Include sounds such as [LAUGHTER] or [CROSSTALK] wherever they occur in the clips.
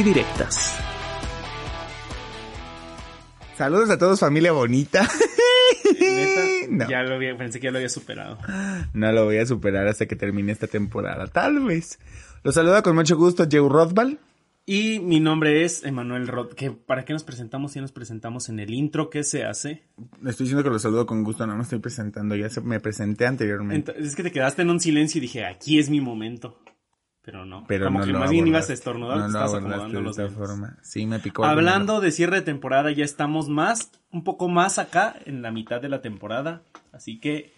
Y directas. Saludos a todos familia bonita. [LAUGHS] No. Ya lo había, pensé que ya lo había superado. No lo voy a superar hasta que termine esta temporada, tal vez. Los saluda con mucho gusto Joe Rothbard. Y mi nombre es Emanuel Roth. Que ¿Para qué nos presentamos? Si nos presentamos en el intro que se hace. Estoy diciendo que los saludo con gusto, no me estoy presentando, ya se- me presenté anteriormente. Ent- es que te quedaste en un silencio y dije, aquí es mi momento. Pero no. Pero Como no que más bien ibas a estornudar, No abordaste acomodando de los esta dedos. forma. Sí, me picó. Hablando de cierre de temporada, ya estamos más, un poco más acá, en la mitad de la temporada. Así que,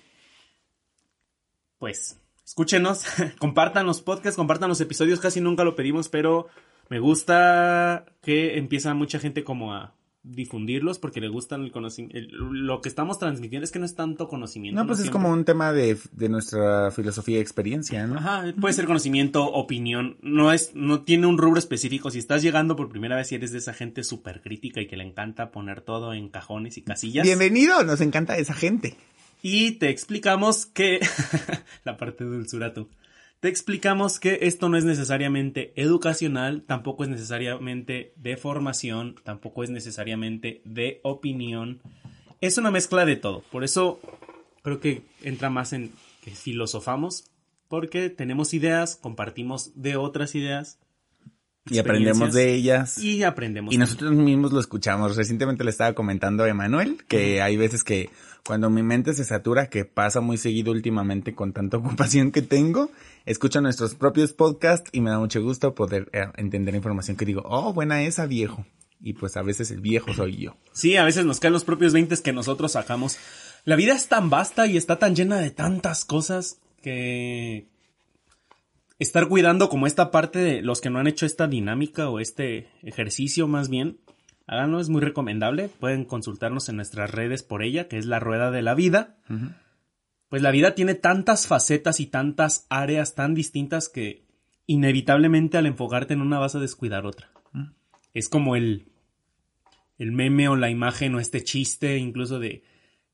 pues, escúchenos, [LAUGHS] compartan los podcasts, compartan los episodios. Casi nunca lo pedimos, pero me gusta que empieza mucha gente como a difundirlos porque le gustan el conocimiento. Lo que estamos transmitiendo es que no es tanto conocimiento. No, pues es siempre. como un tema de, de nuestra filosofía y experiencia, ¿no? Ajá, puede ser conocimiento, opinión, no es, no tiene un rubro específico. Si estás llegando por primera vez y eres de esa gente súper crítica y que le encanta poner todo en cajones y casillas. Bienvenido, nos encanta esa gente. Y te explicamos que, [LAUGHS] la parte dulzurato, te explicamos que esto no es necesariamente educacional, tampoco es necesariamente de formación, tampoco es necesariamente de opinión. Es una mezcla de todo. Por eso creo que entra más en que filosofamos, porque tenemos ideas, compartimos de otras ideas. Y aprendemos de ellas. Y aprendemos. Y nosotros mismos lo escuchamos. Recientemente le estaba comentando a Emanuel que hay veces que cuando mi mente se satura, que pasa muy seguido últimamente con tanta [LAUGHS] ocupación que tengo, escucho nuestros propios podcasts y me da mucho gusto poder eh, entender información que digo, oh, buena esa viejo. Y pues a veces el viejo soy yo. Sí, a veces nos caen los propios 20 que nosotros sacamos. La vida es tan vasta y está tan llena de tantas cosas que estar cuidando como esta parte de los que no han hecho esta dinámica o este ejercicio más bien, háganlo, es muy recomendable. Pueden consultarnos en nuestras redes por ella, que es la rueda de la vida. Pues la vida tiene tantas facetas y tantas áreas tan distintas que inevitablemente al enfocarte en una vas a descuidar otra. Es como el, el meme o la imagen o este chiste incluso de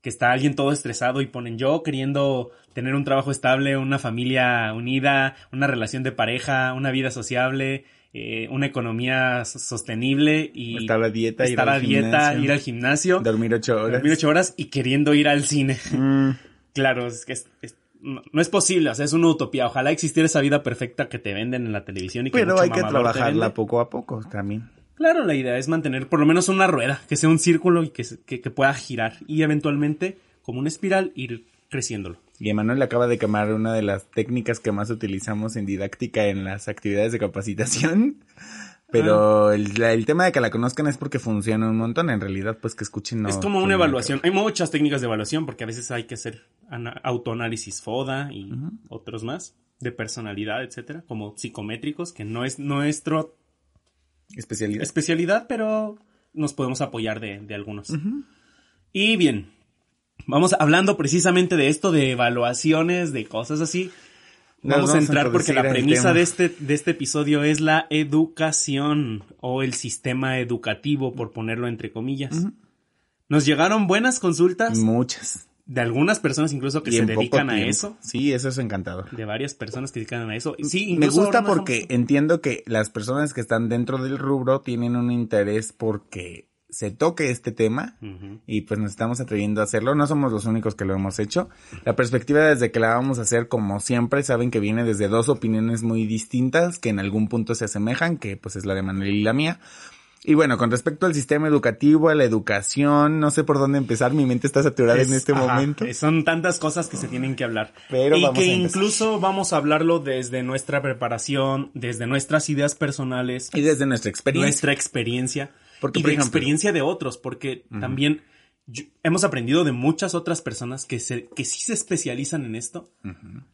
que está alguien todo estresado y ponen yo queriendo tener un trabajo estable, una familia unida, una relación de pareja, una vida sociable, eh, una economía sostenible y Estar a dieta, ir al a dieta, gimnasio. ir al gimnasio, Dormir ocho horas. dormir ocho horas y queriendo ir al cine. Mm, Claro, es que es- es- no, no es posible, o sea, es una utopía. Ojalá existiera esa vida perfecta que te venden en la televisión y que pero mucho hay que trabajarla poco a poco también. Claro, la idea es mantener por lo menos una rueda, que sea un círculo y que, que pueda girar y eventualmente, como una espiral, ir creciéndolo. Y Emanuel acaba de quemar una de las técnicas que más utilizamos en didáctica en las actividades de capacitación. Pero el, la- el tema de que la conozcan es porque funciona un montón. En realidad, pues que escuchen. no es como una evaluación. Hay muchas técnicas de evaluación porque a veces hay que hacer autoanálisis FODA y otros más de personalidad, etcétera, como psicométricos, que no es nuestro. Especialidad. especialidad, pero nos podemos apoyar de, de algunos. Y bien, vamos hablando precisamente de esto, de evaluaciones, de cosas así. Vamos a entrar porque la premisa de este, de este episodio es la educación o el sistema educativo, por ponerlo entre comillas. Nos llegaron buenas consultas Muchas. de algunas personas incluso que Y se dedican a eso. Sí, eso es encantador. De varias personas que se dedican a eso. Sí, Me gusta porque entiendo que las personas que están dentro del rubro tienen un interés porque se toque este tema y pues nos estamos atreviendo a hacerlo. No somos los únicos que lo hemos hecho. La perspectiva desde que la vamos a hacer, como siempre, saben que viene desde dos opiniones muy distintas que en algún punto se asemejan, que pues es la de Manuel y la mía. Y bueno, con respecto al sistema educativo, a la educación, no sé por dónde empezar, mi mente está saturada en Es- este ajá, momento. eh, Son tantas cosas que se tienen que hablar. Pero y vamos que a incluso vamos a hablarlo desde nuestra preparación, desde nuestras ideas personales, Y desde nuestra experiencia. nuestra experiencia Porque, y por de ejemplo- experiencia de otros, porque también yo- hemos aprendido de muchas otras personas que, se, que sí se especializan en esto.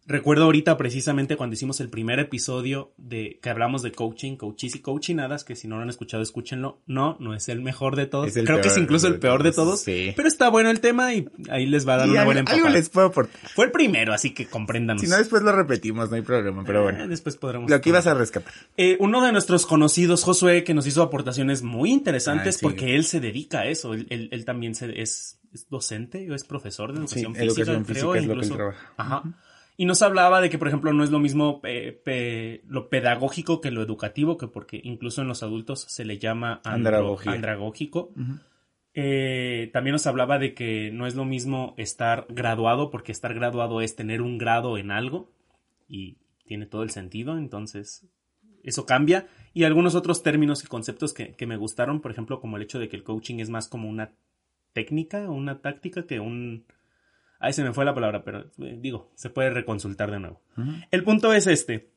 Recuerdo ahorita precisamente cuando hicimos el primer episodio de que hablamos de coaching, coaches y coachinadas, que si no lo han escuchado, escúchenlo. No, no es el mejor de todos. Creo que es incluso el peor de todos, sí. Pero está bueno el tema y ahí les va a dar Y una algo, buena algo empujada. les puedo aportar. Fue el primero, así que compréndanos. Si no, después lo repetimos, no hay problema, pero Eh, bueno. después podremos. Lo que ibas a rescatar. Eh, uno de nuestros conocidos, Josué, que nos hizo aportaciones muy interesantes Ah, sí. porque él se dedica a eso. Él, él- él también se- es, es docente o es profesor de educación Sí, física, educación creo, física es lo que incluso. él trabaja. Ajá. Y nos hablaba de que, por ejemplo, no es lo mismo eh, pe- lo pedagógico que lo educativo, que porque incluso en los adultos se le llama andro- andragógico. Eh, también nos hablaba de que no es lo mismo estar graduado, porque estar graduado es tener un grado en algo y tiene todo el sentido, entonces eso cambia. Y algunos otros términos y conceptos que, que me gustaron, por ejemplo, como el hecho de que el coaching es más como una técnica o una táctica que un... Ahí se me fue la palabra, pero eh, digo, se puede reconsultar de nuevo. El punto es este.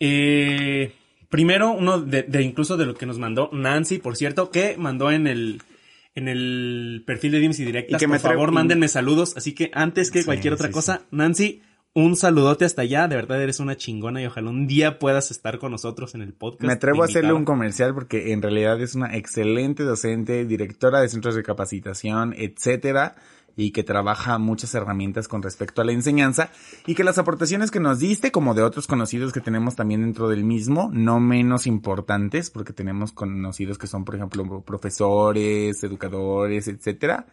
Eh, primero, uno de, de incluso de lo que nos mandó Nancy, por cierto, que mandó en el en el perfil de y Directas. Y que me por favor, mándenme saludos. Así que antes que Sí, cualquier otra sí, cosa, Nancy, un saludote hasta allá. De verdad eres una chingona y ojalá un día puedas estar con nosotros en el podcast. Me atrevo a hacerle un comercial porque en realidad es una excelente docente, directora de centros de capacitación, etcétera, y que trabaja muchas herramientas con respecto a la enseñanza y que las aportaciones que nos diste, como de otros conocidos que tenemos también dentro del mismo, no menos importantes, porque tenemos conocidos que son, por ejemplo, profesores, educadores, etcétera,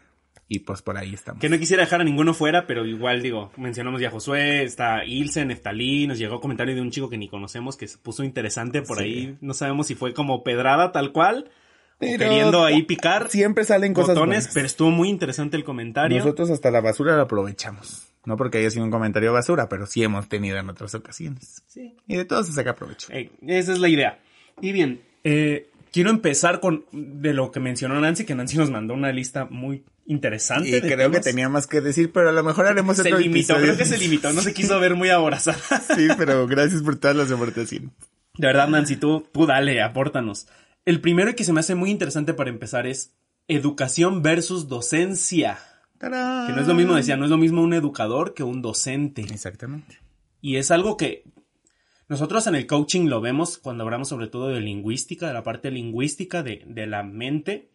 y pues por ahí estamos. Que no quisiera dejar a ninguno fuera, pero igual digo, mencionamos ya a Josué, está Ilse, Neftalí, nos llegó comentario de un chico que ni conocemos que se puso interesante por Sí. ahí. No sabemos si fue como pedrada tal cual, Pero queriendo ahí picar Siempre salen cosas botones, buenas. pero estuvo muy interesante el comentario. Nosotros hasta la basura la aprovechamos. No porque haya sido un comentario basura, pero sí hemos tenido en otras ocasiones. Sí. Y de todo se saca provecho. Esa es la idea. Y bien, eh, quiero empezar con de lo que mencionó Nancy, que Nancy nos mandó una lista muy interesante. Y creo que tenía más que decir, pero a lo mejor haremos Se otro limitó, episodio. creo que se limitó, no se [LAUGHS] quiso ver muy aborazada. Sí, pero gracias por todas las aportaciones. De verdad, Nancy, tú, tú dale, apórtanos. El primero que se me hace muy interesante para empezar es educación versus docencia. ¡Tarán! Que no es lo mismo, decía, no es lo mismo un educador que un docente. Exactamente. Y es algo que nosotros en el coaching lo vemos cuando hablamos sobre todo de lingüística, de la parte lingüística de, de la mente,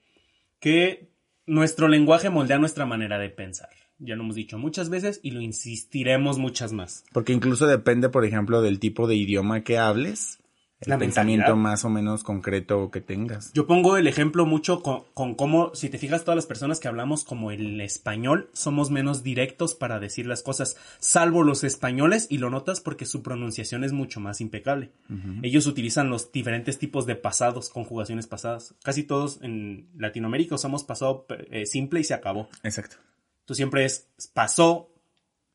que nuestro lenguaje moldea nuestra manera de pensar. Ya lo hemos dicho muchas veces y lo insistiremos muchas más. Porque incluso depende, por ejemplo, del tipo de idioma que hables, el La pensamiento mentalidad. más o menos concreto que tengas. Yo pongo el ejemplo mucho con, con cómo, si te fijas, todas las personas que hablamos como el español somos menos directos para decir las cosas, salvo los españoles, y lo notas porque su pronunciación es mucho más impecable. Ellos utilizan los diferentes tipos de pasados, conjugaciones pasadas. Casi todos en Latinoamérica usamos pasado eh, simple y se acabó. Exacto. Tú siempre es pasó,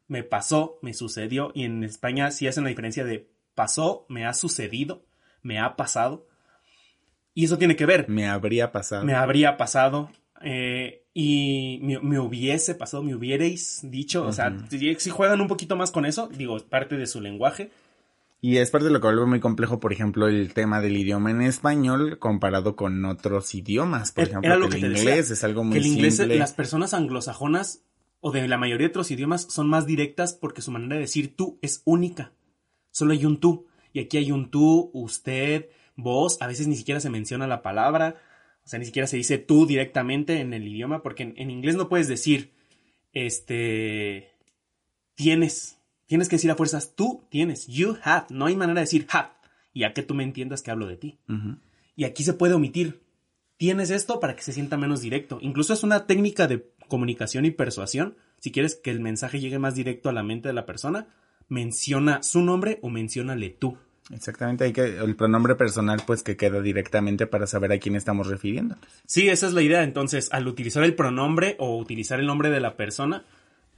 me pasó, me sucedió, y en España sí hacen la diferencia de pasó, me ha sucedido, me ha pasado. Y eso tiene que ver Me habría pasado. me habría pasado eh, y me, me hubiese pasado, me hubierais dicho, o sea, si, juegan un poquito más con eso, digo, es parte de su lenguaje. Y es parte de lo que vuelve muy complejo, por ejemplo, el tema del idioma en español comparado con otros idiomas. Por Era- ejemplo, que el inglés decía, es algo muy que el inglés, simple. las personas anglosajonas o de la mayoría de otros idiomas son más directas porque su manera de decir tú es única. Solo hay un tú. Y aquí hay un tú, usted, vos. A veces ni siquiera se menciona la palabra. O sea, ni siquiera se dice tú directamente en el idioma porque en, en inglés no puedes decir, este, tienes. Tienes que decir a fuerzas tú tienes. You have. No hay manera de decir have. Y a que tú me entiendas que hablo de ti. Y aquí se puede omitir. Tienes esto para que se sienta menos directo. Incluso es una técnica de comunicación y persuasión. Si quieres que el mensaje llegue más directo a la mente de la persona, menciona su nombre o menciónale tú. Exactamente, hay que el pronombre personal pues que queda directamente para saber a quién estamos refiriendo. Sí, esa es la idea. Entonces, al utilizar el pronombre o utilizar el nombre de la persona,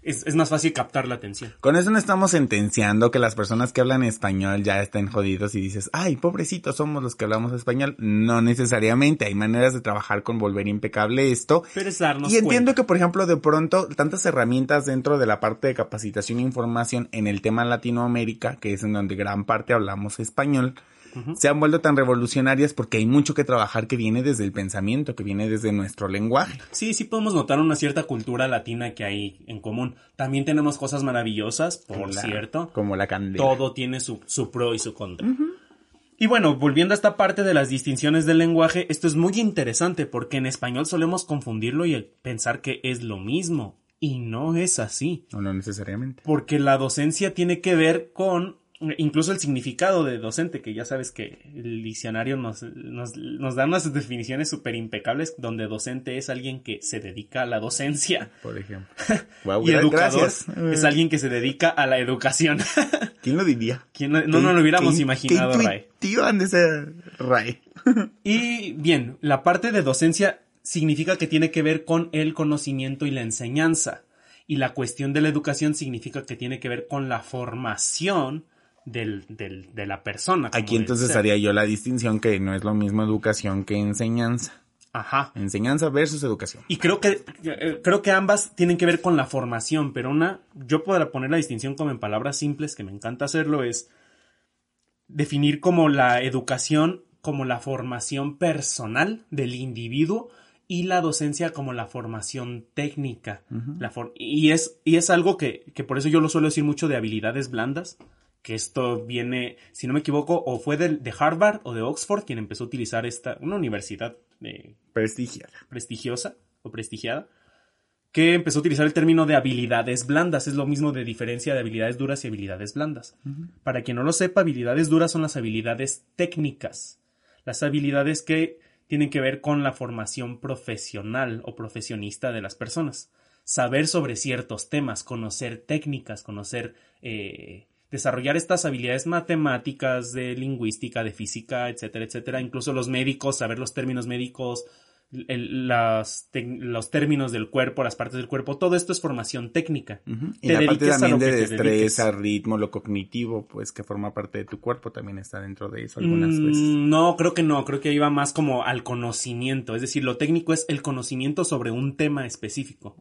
es, es más fácil captar la atención. Con eso no estamos sentenciando que las personas que hablan español ya estén jodidos y dices, ay, pobrecitos somos los que hablamos español. No necesariamente, hay maneras de trabajar con volver impecable esto. Pero es darnos Y entiendo cuenta. que, por ejemplo, de pronto, tantas herramientas dentro de la parte de capacitación e información en el tema Latinoamérica, que es en donde gran parte hablamos español, se han vuelto tan revolucionarias porque hay mucho que trabajar que viene desde el pensamiento, que viene desde nuestro lenguaje. Sí, sí podemos notar una cierta cultura latina que hay en común. También tenemos cosas maravillosas, por La- cierto. Como la candela. Todo tiene su, su pro y su contra. Y bueno, volviendo a esta parte de las distinciones del lenguaje, esto es muy interesante porque en español solemos confundirlo y pensar que es lo mismo. Y no es así. O no necesariamente. Porque la docencia tiene que ver con incluso el significado de docente, que ya sabes que el diccionario nos, nos, nos da unas definiciones súper impecables, donde docente es alguien que se dedica a la docencia. Por ejemplo. [LAUGHS] Y educador gracias. es alguien que se dedica a la educación. [LAUGHS] ¿Quién lo diría? ¿Quién no, no nos lo hubiéramos imaginado, Ray. intuitivo han de ser, Ray. [LAUGHS] Y bien, la parte de docencia significa que tiene que ver con el conocimiento y la enseñanza. Y la cuestión de la educación significa que tiene que ver con la formación del, del- de la persona. Aquí entonces ser. haría yo la distinción que no es lo mismo educación que enseñanza. Ajá. Enseñanza versus educación. Y creo que, eh, creo que ambas tienen que ver con la formación, pero una, yo podría poner la distinción como en palabras simples, que me encanta hacerlo, es definir como la educación como la formación personal del individuo y la docencia como la formación técnica. La for- y, es, y es algo que, que por eso yo lo suelo decir mucho de habilidades blandas, que esto viene, si no me equivoco, o fue de, de Harvard o de Oxford quien empezó a utilizar esta, una universidad de Prestigiada. prestigiosa o prestigiada, que empezó a utilizar el término de habilidades blandas. Es lo mismo de diferencia de habilidades duras y habilidades blandas. Para quien no lo sepa, habilidades duras son las habilidades técnicas, las habilidades que tienen que ver con la formación profesional o profesionista de las personas. Saber sobre ciertos temas, conocer técnicas, conocer, eh, desarrollar estas habilidades matemáticas, de lingüística, de física, etcétera, etcétera. Incluso los médicos, saber los términos médicos, el- las los términos del cuerpo, las partes del cuerpo, todo esto es formación técnica. Y Te la parte dediques a también lo de destreza, ritmo, lo cognitivo, pues que forma parte de tu cuerpo también está dentro de eso algunas Mm, veces. No, creo que no, creo que iba más como al conocimiento, es decir, lo técnico es el conocimiento sobre un tema específico.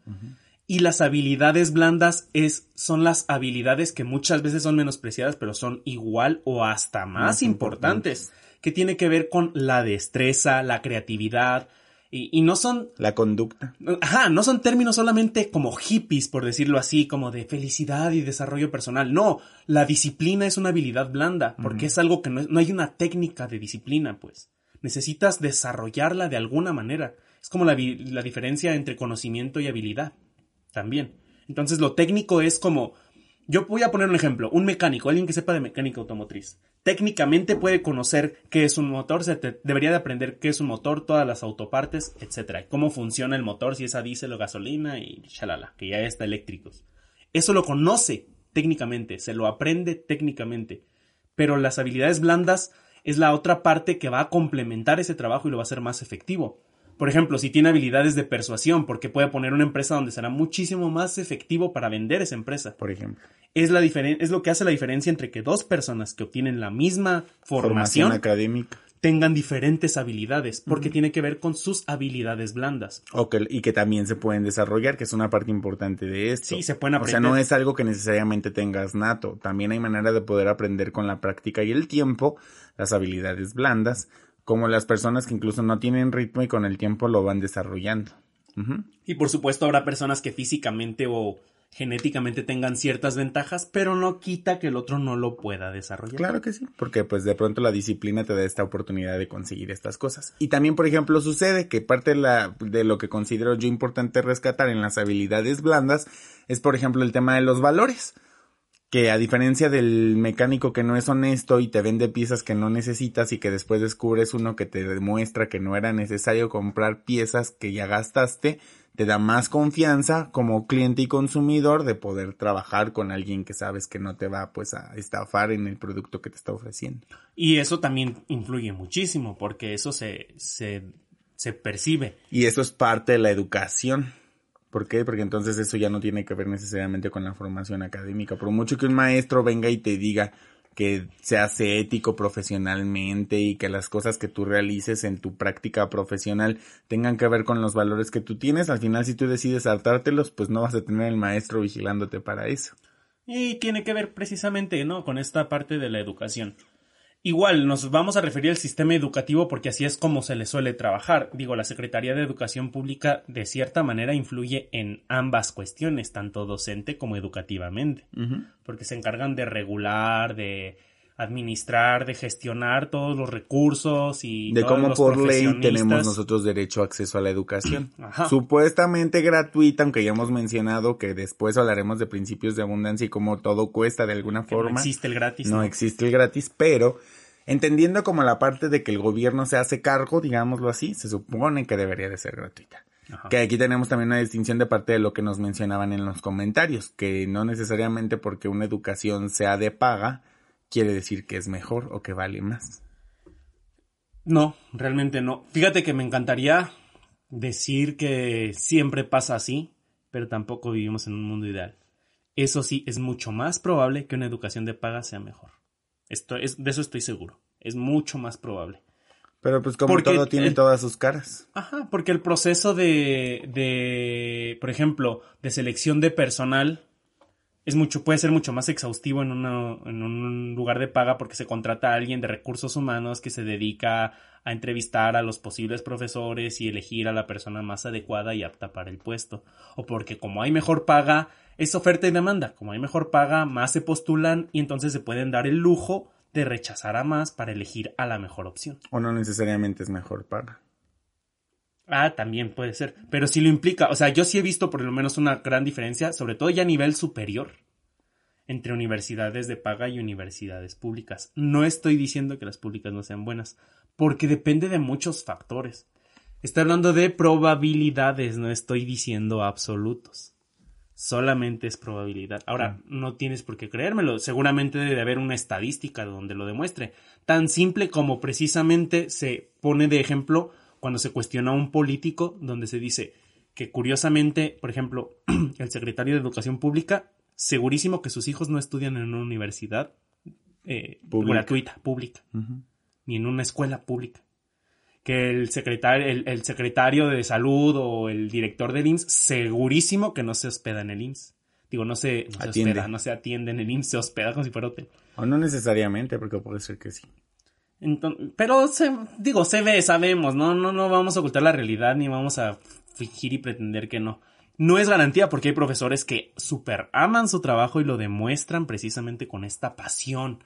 Y las habilidades blandas es, son las habilidades que muchas veces son menospreciadas, pero son igual o hasta más, Más importantes, que tiene que ver con la destreza, la creatividad, y, y no son La conducta. Ajá, no son términos solamente como hippies, por decirlo así, como de felicidad y desarrollo personal. No, la disciplina es una habilidad blanda, porque es algo que no, es- no hay una técnica de disciplina, pues. Necesitas desarrollarla de alguna manera. Es como la, la diferencia entre conocimiento y habilidad, también. Entonces, lo técnico es como, yo voy a poner un ejemplo, un mecánico, alguien que sepa de mecánica automotriz. Técnicamente puede conocer qué es un motor, se debería de aprender qué es un motor, todas las autopartes, etcétera, cómo funciona el motor, si es a diésel o gasolina y chalala, que ya está eléctricos. Eso lo conoce técnicamente, se lo aprende técnicamente, pero las habilidades blandas es la otra parte que va a complementar ese trabajo y lo va a hacer más efectivo. Por ejemplo, si tiene habilidades de persuasión, porque puede poner una empresa donde será muchísimo más efectivo para vender esa empresa por ejemplo. es la diferen- es lo que hace la diferencia entre que dos personas que obtienen la misma formación, académica. tengan diferentes habilidades, porque tiene que ver con sus habilidades blandas. Y que también se pueden desarrollar, que es una parte importante de esto. Sí, se pueden O sea, aprender. no es algo que necesariamente tengas nato. También hay manera de poder aprender con la práctica y el tiempo las habilidades blandas, como las personas que incluso no tienen ritmo y con el tiempo lo van desarrollando. Y por supuesto habrá personas que físicamente o genéticamente tengan ciertas ventajas, pero no quita que el otro no lo pueda desarrollar. Claro que sí, porque pues de pronto la disciplina te da esta oportunidad de conseguir estas cosas. Y también, por ejemplo, sucede que parte de, la, de lo que considero yo importante rescatar en las habilidades blandas es, por ejemplo, el tema de los valores. Que a diferencia del mecánico que no es honesto y te vende piezas que no necesitas y que después descubres uno que te demuestra que no era necesario comprar piezas que ya gastaste, te da más confianza como cliente y consumidor de poder trabajar con alguien que sabes que no te va pues a estafar en el producto que te está ofreciendo. Y eso también influye muchísimo, porque eso se, se, se percibe. Y eso es parte de la educación. ¿Por qué? Porque entonces eso ya no tiene que ver necesariamente con la formación académica. Por mucho que un maestro venga y te diga que seas ético profesionalmente y que las cosas que tú realices en tu práctica profesional tengan que ver con los valores que tú tienes, al final si tú decides saltártelos, pues no vas a tener el maestro vigilándote para eso. Y tiene que ver precisamente, ¿no? Con esta parte de la educación. Igual, nos vamos a referir al sistema educativo porque así es como se le suele trabajar. Digo, la Secretaría de Educación Pública de cierta manera influye en ambas cuestiones, tanto docente como educativamente, porque se encargan de regular, de administrar, de gestionar todos los recursos y de cómo por ley tenemos nosotros derecho a acceso a la educación. [CLEARS THROAT] Ajá. Supuestamente gratuita, aunque ya hemos mencionado que después hablaremos de principios de abundancia y cómo todo cuesta de alguna Que no forma. existe el gratis. no ¿no? existe el gratis, pero entendiendo como la parte de que el gobierno se hace cargo, digámoslo así, se supone que debería de ser gratuita. Ajá. Que aquí tenemos también una distinción de parte de lo que nos mencionaban en los comentarios, que no necesariamente porque una educación sea de paga, quiere decir que es mejor o que vale más. No, realmente no. Fíjate que me encantaría decir que siempre pasa así, pero tampoco vivimos en un mundo ideal. Eso sí, es mucho más probable que una educación de paga sea mejor. Esto es, de eso estoy seguro. Es mucho más probable. Pero pues como Porque todo tiene el- todas sus caras. Ajá, porque el proceso de, de, por ejemplo, de selección de personal es mucho, puede ser mucho más exhaustivo en, en un lugar de paga porque se contrata a alguien de recursos humanos que se dedica a entrevistar a los posibles profesores y elegir a la persona más adecuada y apta para el puesto. O porque como hay mejor paga, es oferta y demanda. Como hay mejor paga, más se postulan y entonces se pueden dar el lujo de rechazar a más para elegir a la mejor opción. O no necesariamente es mejor paga. Ah, también puede ser. Pero sí lo implica. O sea, yo sí he visto por lo menos una gran diferencia, sobre todo ya a nivel superior, entre universidades de paga y universidades públicas. No estoy diciendo que las públicas no sean buenas, porque depende de muchos factores. Estoy hablando de probabilidades, no estoy diciendo absolutos. Solamente es probabilidad. Ahora, no tienes por qué creérmelo. Seguramente debe haber una estadística donde lo demuestre. Tan simple como precisamente se pone de ejemplo cuando se cuestiona a un político donde se dice que curiosamente, por ejemplo, [CLEARS THROAT] el secretario de Educación Pública, segurísimo que sus hijos no estudian en una universidad eh, Pública. gratuita, pública, ni en una escuela pública. Que el secretario, el, el secretario de salud o el director del IMSS, segurísimo que no se hospeda en el IMSS. Digo, no se, no se Atiende. hospeda, no se atiende en el IMSS, se hospeda como si fuera hotel. O no necesariamente, porque puede ser que sí. Enton- pero se, digo, se ve, sabemos, ¿no? No, no vamos a ocultar la realidad ni vamos a fingir y pretender que no. No es garantía porque hay profesores que super aman su trabajo y lo demuestran precisamente con esta pasión.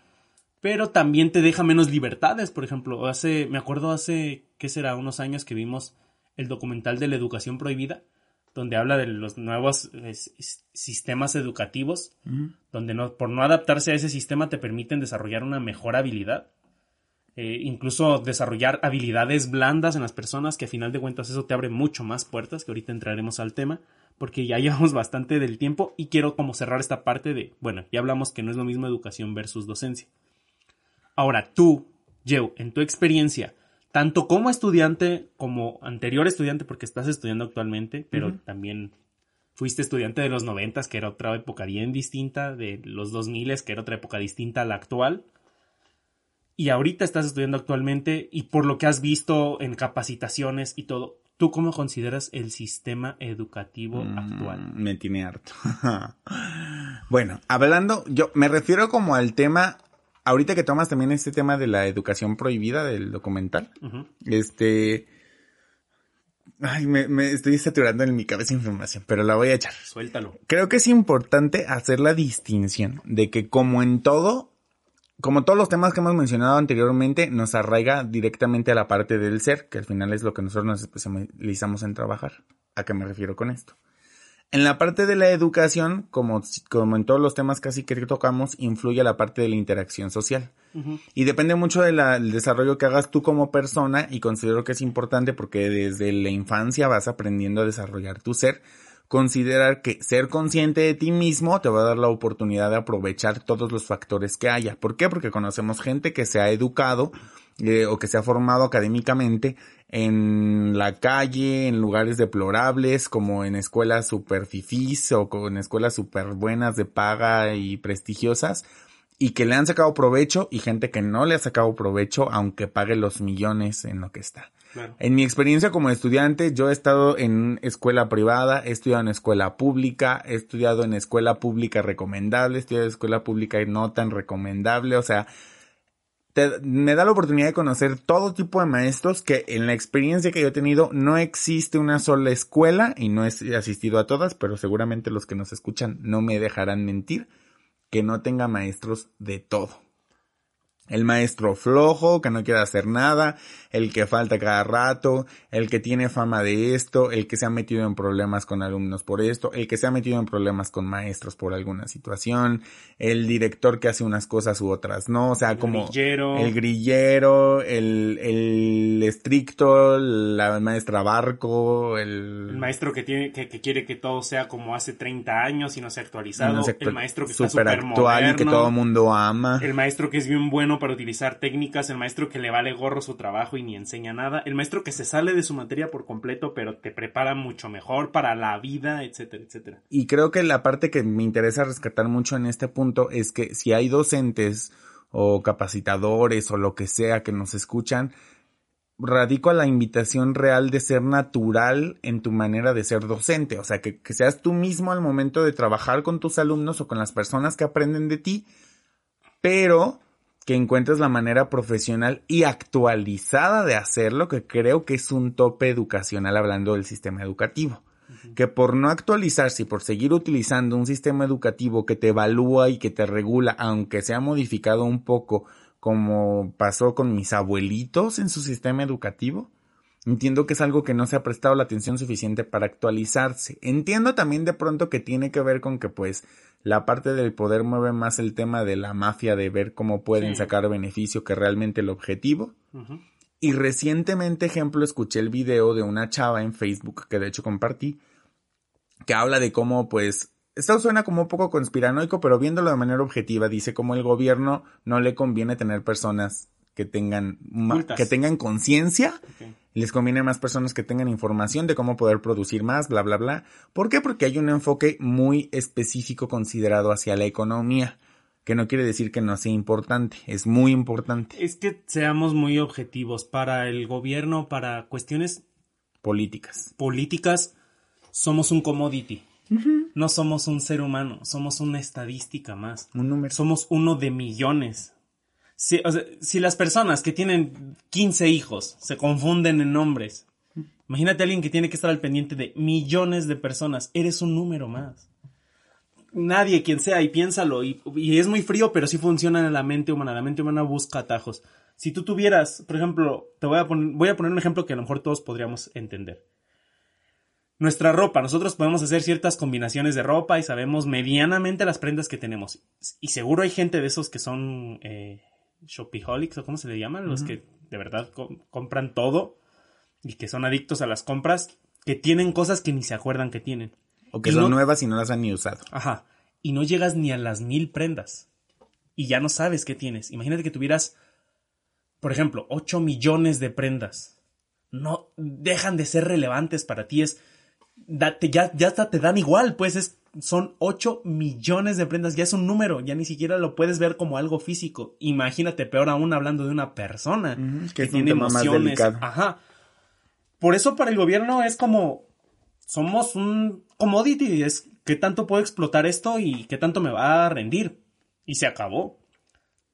Pero también te deja menos libertades, por ejemplo, hace, me acuerdo hace, ¿qué será? Unos años que vimos el documental de la educación prohibida, donde habla de los nuevos eh, sistemas educativos, donde no, por no adaptarse a ese sistema te permiten desarrollar una mejor habilidad eh, incluso desarrollar habilidades blandas en las personas, que a final de cuentas eso te abre mucho más puertas, que ahorita entraremos al tema, porque ya [LAUGHS] llevamos bastante del tiempo y quiero como cerrar esta parte de, bueno, ya hablamos que no es lo mismo educación versus docencia. Ahora, tú, Joe, en tu experiencia, tanto como estudiante como anterior estudiante, porque estás estudiando actualmente, pero también fuiste estudiante de los noventas, que era otra época bien distinta, de los dos miles, que era otra época distinta a la actual y ahorita estás estudiando actualmente y por lo que has visto en capacitaciones y todo, ¿tú cómo consideras el sistema educativo actual? Mm, Me tiene harto. [LAUGHS] bueno, hablando, yo me refiero como al tema, ahorita que tomas también este tema de la educación prohibida del documental, este... Ay, me, me estoy saturando en mi cabeza información, pero la voy a echar. Suéltalo. Creo que es importante hacer la distinción de que como en todo, como todos los temas que hemos mencionado anteriormente, nos arraiga directamente a la parte del ser, que al final es lo que nosotros nos especializamos en trabajar. ¿A qué me refiero con esto? En la parte de la educación, como, como en todos los temas casi que tocamos, influye la parte de la interacción social. Y depende mucho del desarrollo que hagas tú como persona y considero que es importante porque desde la infancia vas aprendiendo a desarrollar tu ser. Considerar que ser consciente de ti mismo te va a dar la oportunidad de aprovechar todos los factores que haya. ¿Por qué? Porque conocemos gente que se ha educado eh, o que se ha formado académicamente en la calle, en lugares deplorables, como en escuelas super fifís o con escuelas super buenas de paga y prestigiosas y que le han sacado provecho y gente que no le ha sacado provecho aunque pague los millones en lo que está. En mi experiencia como estudiante, yo he estado en escuela privada, he estudiado en escuela pública, he estudiado en escuela pública recomendable, he estudiado en escuela pública no tan recomendable, o sea, me da la oportunidad de conocer todo tipo de maestros que en la experiencia que yo he tenido no existe una sola escuela y no he asistido a todas, pero seguramente los que nos escuchan no me dejarán mentir que no tenga maestros de todo. El maestro flojo, que no quiere hacer nada, el que falta cada rato, el que tiene fama de esto, el que se ha metido en problemas con alumnos por esto, el que se ha metido en problemas con maestros por alguna situación, el director que hace unas cosas u otras no, o sea, como el grillero, el, el estricto, la maestra barco, el... el maestro que tiene, que, quiere que todo sea como hace 30 años y no se ha actualizado, el maestro que está super actual y que todo el mundo ama, el maestro que es bien bueno para utilizar técnicas, el maestro que le vale gorro su trabajo y ni enseña nada, el maestro que se sale de su materia por completo pero te prepara mucho mejor para la vida, etcétera, etcétera. Y creo que la parte que me interesa rescatar mucho en este punto es que si hay docentes o capacitadores o lo que sea que nos escuchan, radico a la invitación real de ser natural en tu manera de ser docente, o sea, que, que seas tú mismo al momento de trabajar con tus alumnos o con las personas que aprenden de ti, pero que encuentres la manera profesional y actualizada de hacerlo, que creo que es un tope educacional hablando del sistema educativo. Que por no actualizarse y por seguir utilizando un sistema educativo que te evalúa y que te regula, aunque se ha modificado un poco como pasó con mis abuelitos en su sistema educativo, Entiendo que es algo que no se ha prestado la atención suficiente para actualizarse. Entiendo también de pronto que tiene que ver con que pues la parte del poder mueve más el tema de la mafia de ver cómo pueden sacar beneficio que realmente el objetivo. Y recientemente, ejemplo, escuché el video de una chava en Facebook que de hecho compartí, que habla de cómo pues esto suena como un poco conspiranoico, pero viéndolo de manera objetiva, dice cómo el gobierno no le conviene tener personas que tengan que tengan conciencia les conviene más personas que tengan información de cómo poder producir más, bla, bla, bla. ¿Por qué? Porque hay un enfoque muy específico considerado hacia la economía, que no quiere decir que no sea importante, es muy importante. Es que seamos muy objetivos para el gobierno, para cuestiones políticas. Políticas, somos un commodity. No somos un ser humano, somos una estadística más. Un número. Somos uno de millones. Si, las personas que tienen 15 hijos se confunden en nombres, imagínate a alguien que tiene que estar al pendiente de millones de personas, eres un número más. Nadie, quien sea, y piénsalo, y, es muy frío, pero sí funciona en la mente humana, la mente humana busca atajos. Si tú tuvieras, por ejemplo, te voy a poner, voy a poner un ejemplo que a lo mejor todos podríamos entender. Nuestra ropa, nosotros podemos hacer ciertas combinaciones de ropa y sabemos medianamente las prendas que tenemos. Y seguro hay gente de esos que son eh, shopiholics o cómo se le llaman, los que de verdad compran todo y que son adictos a las compras, que tienen cosas que ni se acuerdan que tienen. O que son nuevas y no las han ni usado. Ajá. Y no llegas ni a las mil prendas. Y ya no sabes qué tienes. Imagínate que tuvieras, por ejemplo, 8 millones de prendas. No dejan de ser relevantes para ti. Es, ya, ya hasta te dan igual, pues es son 8 millones de prendas, ya es un número, ya ni siquiera lo puedes ver como algo físico. Imagínate, peor aún hablando de una persona que, tiene emociones. Ajá. Por eso para el gobierno es como somos un commodity, es qué tanto puedo explotar esto y qué tanto me va a rendir. Y se acabó.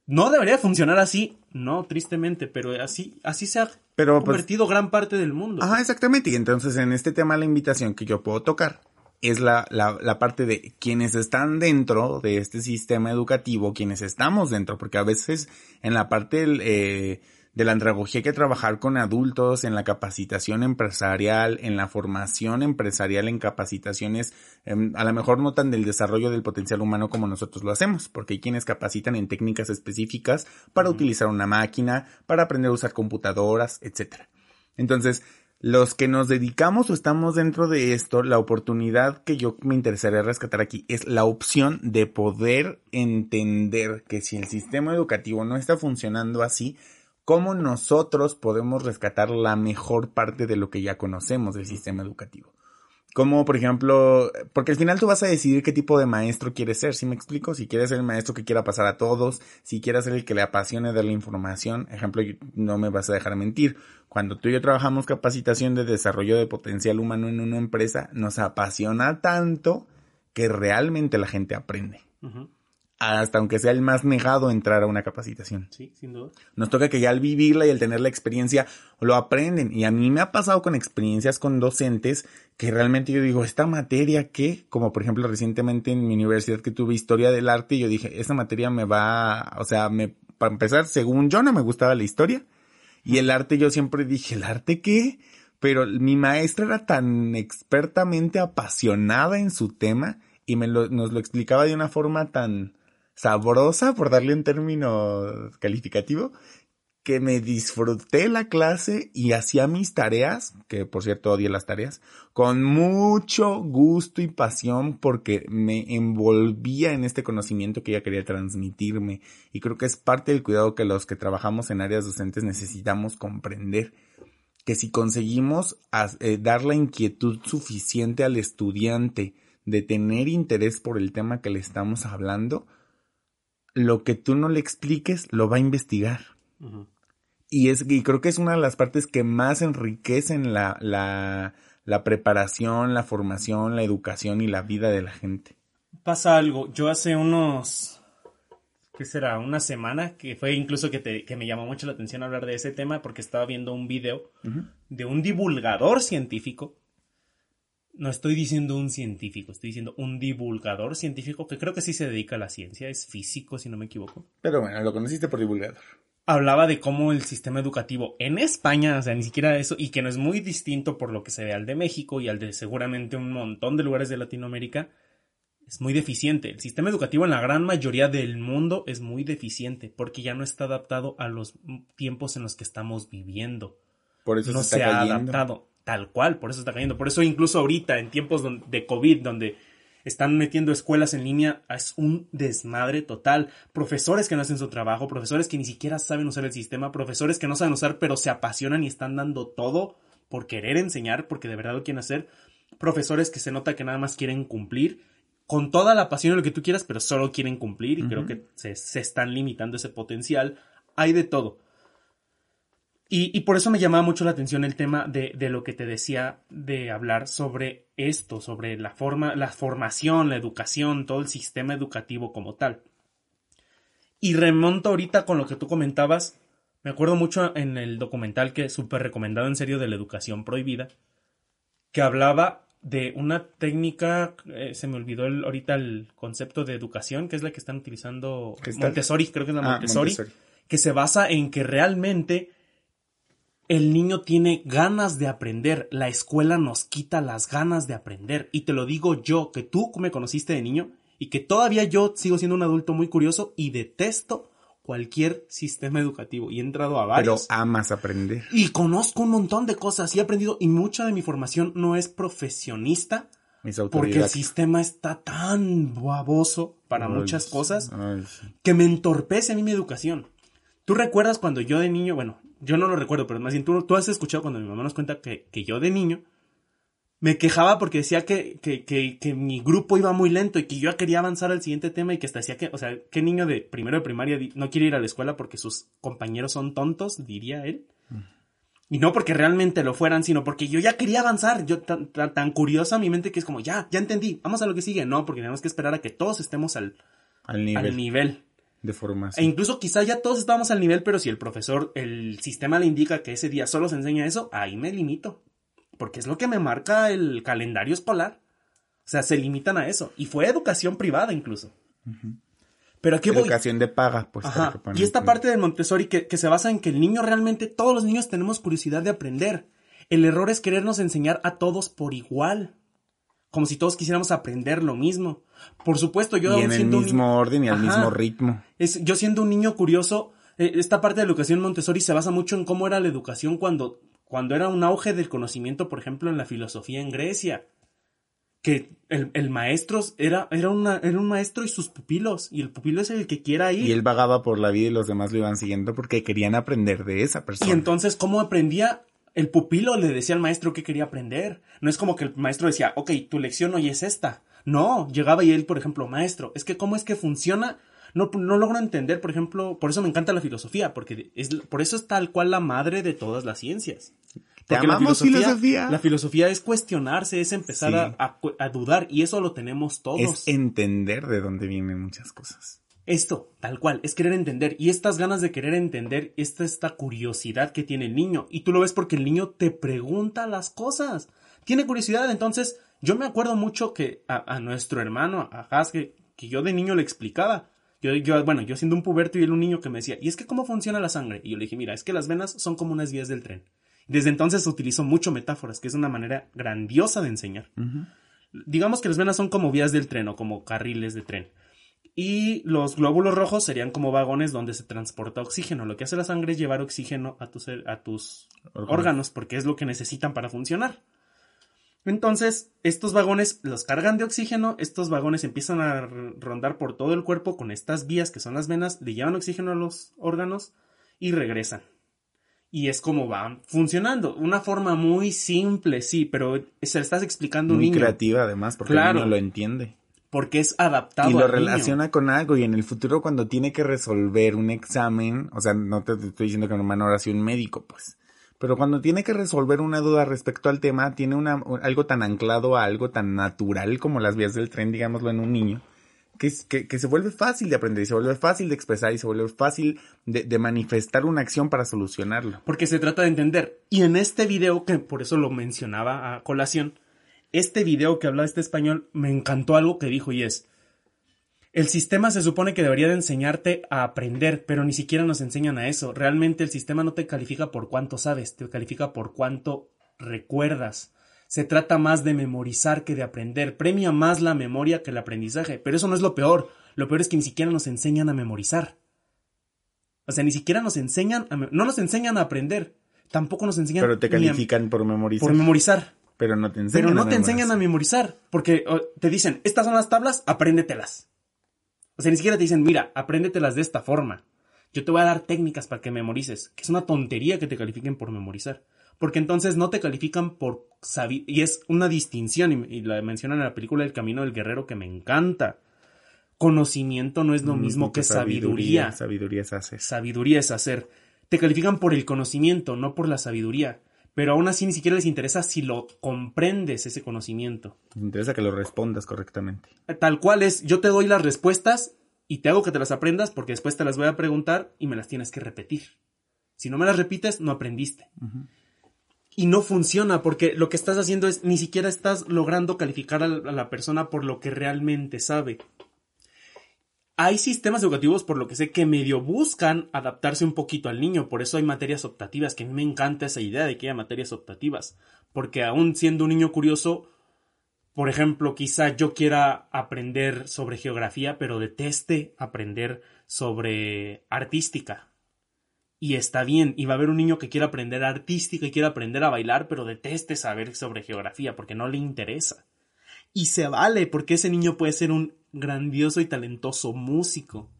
No debería funcionar así, no, tristemente, pero así, así se ha pero, pues, convertido gran parte del mundo. Ajá, exactamente. Y entonces en este tema la invitación que yo puedo tocar es la, la, la, parte de quienes están dentro de este sistema educativo, quienes estamos dentro, porque a veces en la parte eh, de la andragogía hay que trabajar con adultos, en la capacitación empresarial, en la formación empresarial, en capacitaciones, em, a lo mejor no tan del desarrollo del potencial humano como nosotros lo hacemos, porque hay quienes capacitan en técnicas específicas para utilizar una máquina, para aprender a usar computadoras, etcétera. Entonces, los que nos dedicamos o estamos dentro de esto, la oportunidad que yo me interesaría rescatar aquí es la opción de poder entender que si el sistema educativo no está funcionando así, cómo nosotros podemos rescatar la mejor parte de lo que ya conocemos del sistema educativo. Como, por ejemplo, porque al final tú vas a decidir qué tipo de maestro quieres ser, ¿sí me explico? Si quieres ser el maestro que quiera pasar a todos, si quieres ser el que le apasione dar la información, ejemplo, no me vas a dejar mentir. Cuando tú y yo trabajamos capacitación de desarrollo de potencial humano en una empresa, nos apasiona tanto que realmente la gente aprende. Hasta aunque sea el más negado entrar a una capacitación. Sí, sin duda. Nos toca que ya al vivirla y al tener la experiencia lo aprenden. Y a mí me ha pasado con experiencias con docentes que realmente yo digo, esta materia que, como por ejemplo recientemente en mi universidad que tuve historia del arte, yo dije, esta materia me va, o sea, me, para empezar, según yo no me gustaba la historia. Y el arte yo siempre dije, ¿el arte qué? Pero mi maestra era tan expertamente apasionada en su tema y me lo, nos lo explicaba de una forma tan sabrosa, por darle un término calificativo, que me disfruté la clase y hacía mis tareas, que por cierto odié las tareas, con mucho gusto y pasión porque me envolvía en este conocimiento que ella quería transmitirme. Y creo que es parte del cuidado que los que trabajamos en áreas docentes necesitamos comprender. Que si conseguimos eh, dar la inquietud suficiente al estudiante de tener interés por el tema que le estamos hablando, lo que tú no le expliques lo va a investigar. Y, es, y creo que es una de las partes que más enriquecen la, la, la preparación, la formación, la educación y la vida de la gente. Pasa algo. Yo hace unos, ¿qué será? Una semana, que fue incluso que, te, que me llamó mucho la atención hablar de ese tema porque estaba viendo un video de un divulgador científico no estoy diciendo un científico, estoy diciendo un divulgador científico que creo que sí se dedica a la ciencia, es físico si no me equivoco. Pero bueno, lo conociste por divulgador. Hablaba de cómo el sistema educativo en España, o sea, ni siquiera eso, y que no es muy distinto por lo que se ve al de México y al de seguramente un montón de lugares de Latinoamérica, es muy deficiente. El sistema educativo en la gran mayoría del mundo es muy deficiente porque ya no está adaptado a los tiempos en los que estamos viviendo. Por eso no se, se ha adaptado. Tal cual, por eso está cayendo. Por eso incluso ahorita, en tiempos de COVID, donde están metiendo escuelas en línea, es un desmadre total. Profesores que no hacen su trabajo, profesores que ni siquiera saben usar el sistema, profesores que no saben usar, pero se apasionan y están dando todo por querer enseñar, porque de verdad lo quieren hacer. Profesores que se nota que nada más quieren cumplir con toda la pasión de lo que tú quieras, pero solo quieren cumplir y creo que se, se están limitando ese potencial. Hay de todo. Y, por eso me llamaba mucho la atención el tema de, de, lo que te decía de hablar sobre esto, sobre la forma, la formación, la educación, todo el sistema educativo como tal. Y remonto ahorita con lo que tú comentabas. Me acuerdo mucho en el documental que súper recomendado en serio de la educación prohibida, que hablaba de una técnica, eh, se me olvidó el, ahorita el concepto de educación, que es la que están utilizando Montessori, creo que es la ah, Montessori, que se basa en que realmente el niño tiene ganas de aprender, la escuela nos quita las ganas de aprender. Y te lo digo yo, que tú me conociste de niño y que todavía yo sigo siendo un adulto muy curioso y detesto cualquier sistema educativo y he entrado a varios. Pero amas aprender. Y conozco un montón de cosas y he aprendido y mucha de mi formación no es profesionista. Porque el sistema está tan baboso para muchas cosas que me entorpece a mí mi educación. ¿Tú recuerdas cuando yo de niño, bueno, yo no lo recuerdo, pero más bien tú, tú has escuchado cuando mi mamá nos cuenta que, que yo de niño me quejaba porque decía que, que, que, que, mi grupo iba muy lento y que yo quería avanzar al siguiente tema y que hasta decía que, o sea, ¿qué niño de primero de primaria no quiere ir a la escuela porque sus compañeros son tontos? Diría él. Y no porque realmente lo fueran, sino porque yo ya quería avanzar. Yo tan, tan, curiosa mi mente que es como, ya, ya entendí, vamos a lo que sigue. No, porque tenemos que esperar a que todos estemos al, al nivel. Al nivel de formación. E incluso quizá ya todos estamos al nivel, pero si el profesor, el sistema le indica que ese día solo se enseña eso, ahí me limito. Porque es lo que me marca el calendario escolar. O sea, se limitan a eso. Y fue educación privada incluso. Pero aquí Educación de paga, pues. Ajá. Y esta parte del Montessori que, que se basa en que el niño realmente, todos los niños tenemos curiosidad de aprender. El error es querernos enseñar a todos por igual como si todos quisiéramos aprender lo mismo. Por supuesto, yo... Y en el mismo orden y al mismo ritmo. Es, yo siendo un niño curioso, eh, esta parte de la educación Montessori se basa mucho en cómo era la educación cuando, cuando era un auge del conocimiento, por ejemplo, en la filosofía en Grecia. Que el, el maestro era, era, una, era un maestro y sus pupilos, y el pupilo es el que quiera ir. Y él vagaba por la vida y los demás lo iban siguiendo porque querían aprender de esa persona. Y entonces, ¿cómo aprendía? El pupilo le decía al maestro que quería aprender. No es como que el maestro decía, ok, tu lección hoy es esta. No, llegaba y él, por ejemplo, maestro, es que cómo es que funciona. No, no logro entender, por ejemplo, por eso me encanta la filosofía, porque es, por eso es tal cual la madre de todas las ciencias. ¿Te amamos la filosofía, La filosofía es cuestionarse, es empezar a, a, dudar, y eso lo tenemos todos. Es entender de dónde vienen muchas cosas. Esto, tal cual, es querer entender. Y estas ganas de querer entender, esta, esta curiosidad que tiene el niño. Y tú lo ves porque el niño te pregunta las cosas. Tiene curiosidad, entonces yo me acuerdo mucho que a, nuestro hermano, a Has, que, yo de niño le explicaba. Yo, yo, bueno, yo siendo un puberto y él un niño que me decía, ¿y es que cómo funciona la sangre? Y yo le dije, mira, es que las venas son como unas vías del tren. Desde entonces utilizo mucho metáforas, que es una manera grandiosa de enseñar. Digamos que las venas son como vías del tren o como carriles de tren. Y los glóbulos rojos serían como vagones donde se transporta oxígeno. Lo que hace la sangre es llevar oxígeno a tus, a tus órganos, porque es lo que necesitan para funcionar. Entonces, estos vagones los cargan de oxígeno, estos vagones empiezan a rondar por todo el cuerpo con estas vías que son las venas, le llevan oxígeno a los órganos y regresan. Y es como va funcionando. Una forma muy simple, sí, pero se le estás explicando a un niño. Muy creativa además, porque el niño lo entiende porque es adaptado. Y lo relaciona con algo y en el futuro cuando tiene que resolver un examen, o sea, no te, estoy diciendo que no ahora sea un médico, pues, pero cuando tiene que resolver una duda respecto al tema, tiene una, algo tan anclado a algo tan natural como las vías del tren, digámoslo, en un niño, que, que, que se vuelve fácil de aprender y se vuelve fácil de expresar y se vuelve fácil de, de manifestar una acción para solucionarlo. Porque se trata de entender. Y en este video, que por eso lo mencionaba a colación, este video que habla este español me encantó algo que dijo y es, el sistema se supone que debería de enseñarte a aprender, pero ni siquiera nos enseñan a eso. Realmente el sistema no te califica por cuánto sabes, te califica por cuánto recuerdas. Se trata más de memorizar que de aprender. Premia más la memoria que el aprendizaje. Pero eso no es lo peor. Lo peor es que ni siquiera nos enseñan a memorizar. O sea, ni siquiera nos enseñan a... No nos enseñan a aprender. Tampoco nos enseñan... Pero te califican por memorizar. Por memorizar. Pero no te enseñan. Pero no te enseñan a memorizar. Porque te dicen, estas son las tablas, apréndetelas. O sea, ni siquiera te dicen, mira, apréndetelas de esta forma. Yo te voy a dar técnicas para que memorices. Que es una tontería que te califiquen por memorizar. Porque entonces no te califican por saber. Y es una distinción. Y, la mencionan en la película El Camino del Guerrero que me encanta. Conocimiento no es lo mm, mismo que sabiduría. Sabiduría es hacer. Sabiduría es hacer. Te califican por el conocimiento, no por la sabiduría pero aún así ni siquiera les interesa si lo comprendes ese conocimiento. Les interesa que lo respondas correctamente. Tal cual es, yo te doy las respuestas y te hago que te las aprendas porque después te las voy a preguntar y me las tienes que repetir. Si no me las repites, no aprendiste. Y no funciona porque lo que estás haciendo es ni siquiera estás logrando calificar a la persona por lo que realmente sabe hay sistemas educativos, por lo que sé, que medio buscan adaptarse un poquito al niño. Por eso hay materias optativas, que a mí me encanta esa idea de que haya materias optativas. Porque aún siendo un niño curioso, por ejemplo, quizá yo quiera aprender sobre geografía, pero deteste aprender sobre artística. Y está bien, y va a haber un niño que quiera aprender artística y quiera aprender a bailar, pero deteste saber sobre geografía porque no le interesa. Y se vale, porque ese niño puede ser un grandioso y talentoso músico.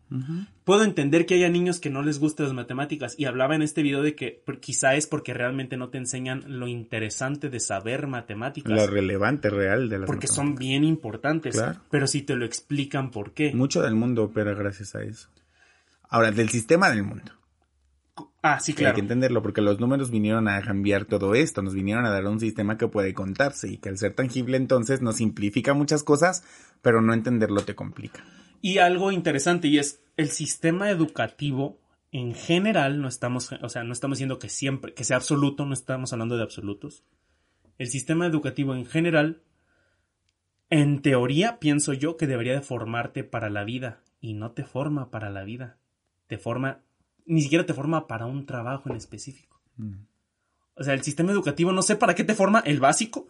Puedo entender que haya niños que no les gusten las matemáticas y hablaba en este video de que quizá es porque realmente no te enseñan lo interesante de saber matemáticas. Lo relevante real de las Porque son bien importantes, pero si te lo explican por qué. Mucho del mundo opera gracias a eso. Ahora, del sistema del mundo. Ah, sí, claro. Hay que entenderlo porque los números vinieron a cambiar todo esto, nos vinieron a dar un sistema que puede contarse y que al ser tangible entonces nos simplifica muchas cosas, pero no entenderlo te complica. Y algo interesante y es el sistema educativo en general, no estamos, o sea, no estamos diciendo que siempre, que sea absoluto, no estamos hablando de absolutos. El sistema educativo en general, en teoría, pienso yo que debería de formarte para la vida y no te forma para la vida. Te forma ni siquiera te forma para un trabajo en específico. Mm. O sea, el sistema educativo no sé para qué te forma el básico,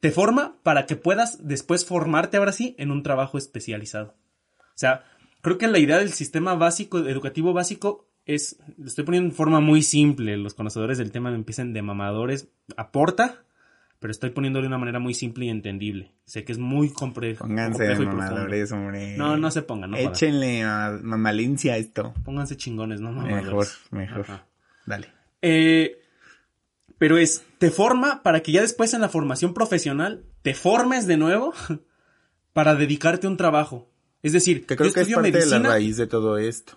te forma para que puedas después formarte ahora sí en un trabajo especializado. O sea, creo que la idea del sistema básico, educativo básico, es, lo estoy poniendo en forma muy simple, los conocedores del tema me empiezan de mamadores, aporta, pero estoy poniéndolo de una manera muy simple y entendible. Sé que es muy complejo. Pónganse de mamadores, hombre. No, no se pongan, no Échenle a mamalencia esto. Pónganse chingones, no mamadores. Mejor, mejor. Dale. Eh, pero es, te forma para que ya después en la formación profesional te formes de nuevo [LAUGHS] para dedicarte a un trabajo. Es decir, que creo que es parte de la raíz de todo esto.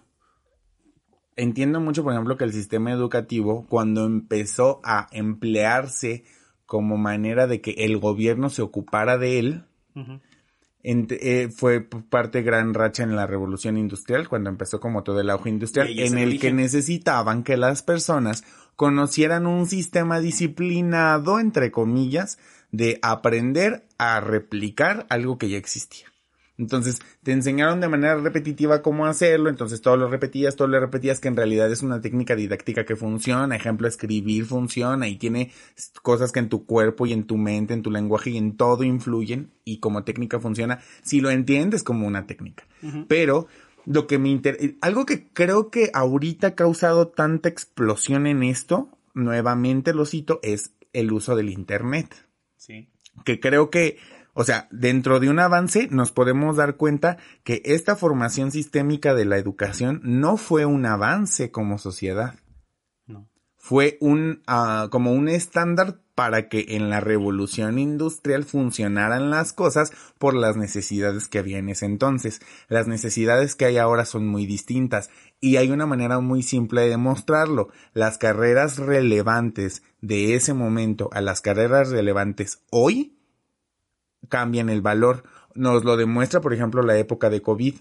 Entiendo mucho, por ejemplo, que el sistema educativo, cuando empezó a emplearse como manera de que el gobierno se ocupara de él, eh, fue parte gran racha en la revolución industrial, cuando empezó como todo el auge industrial, en el, el que necesitaban que las personas conocieran un sistema disciplinado, entre comillas, de aprender a replicar algo que ya existía. Entonces, te enseñaron de manera repetitiva cómo hacerlo, entonces todo lo repetías, todo lo repetías, que en realidad es una técnica didáctica que funciona, ejemplo, escribir funciona y tiene cosas que en tu cuerpo y en tu mente, en tu lenguaje y en todo influyen y como técnica funciona, si lo entiendes como una técnica. Pero, lo que me interesa, algo que creo que ahorita ha causado tanta explosión en esto, nuevamente lo cito, es el uso del Internet. Sí. Que creo que o sea, dentro de un avance nos podemos dar cuenta que esta formación sistémica de la educación no fue un avance como sociedad. No. Fue un, uh, como un estándar para que en la revolución industrial funcionaran las cosas por las necesidades que había en ese entonces. Las necesidades que hay ahora son muy distintas y hay una manera muy simple de demostrarlo. Las carreras relevantes de ese momento a las carreras relevantes hoy cambian el valor. Nos lo demuestra, por ejemplo, la época de COVID.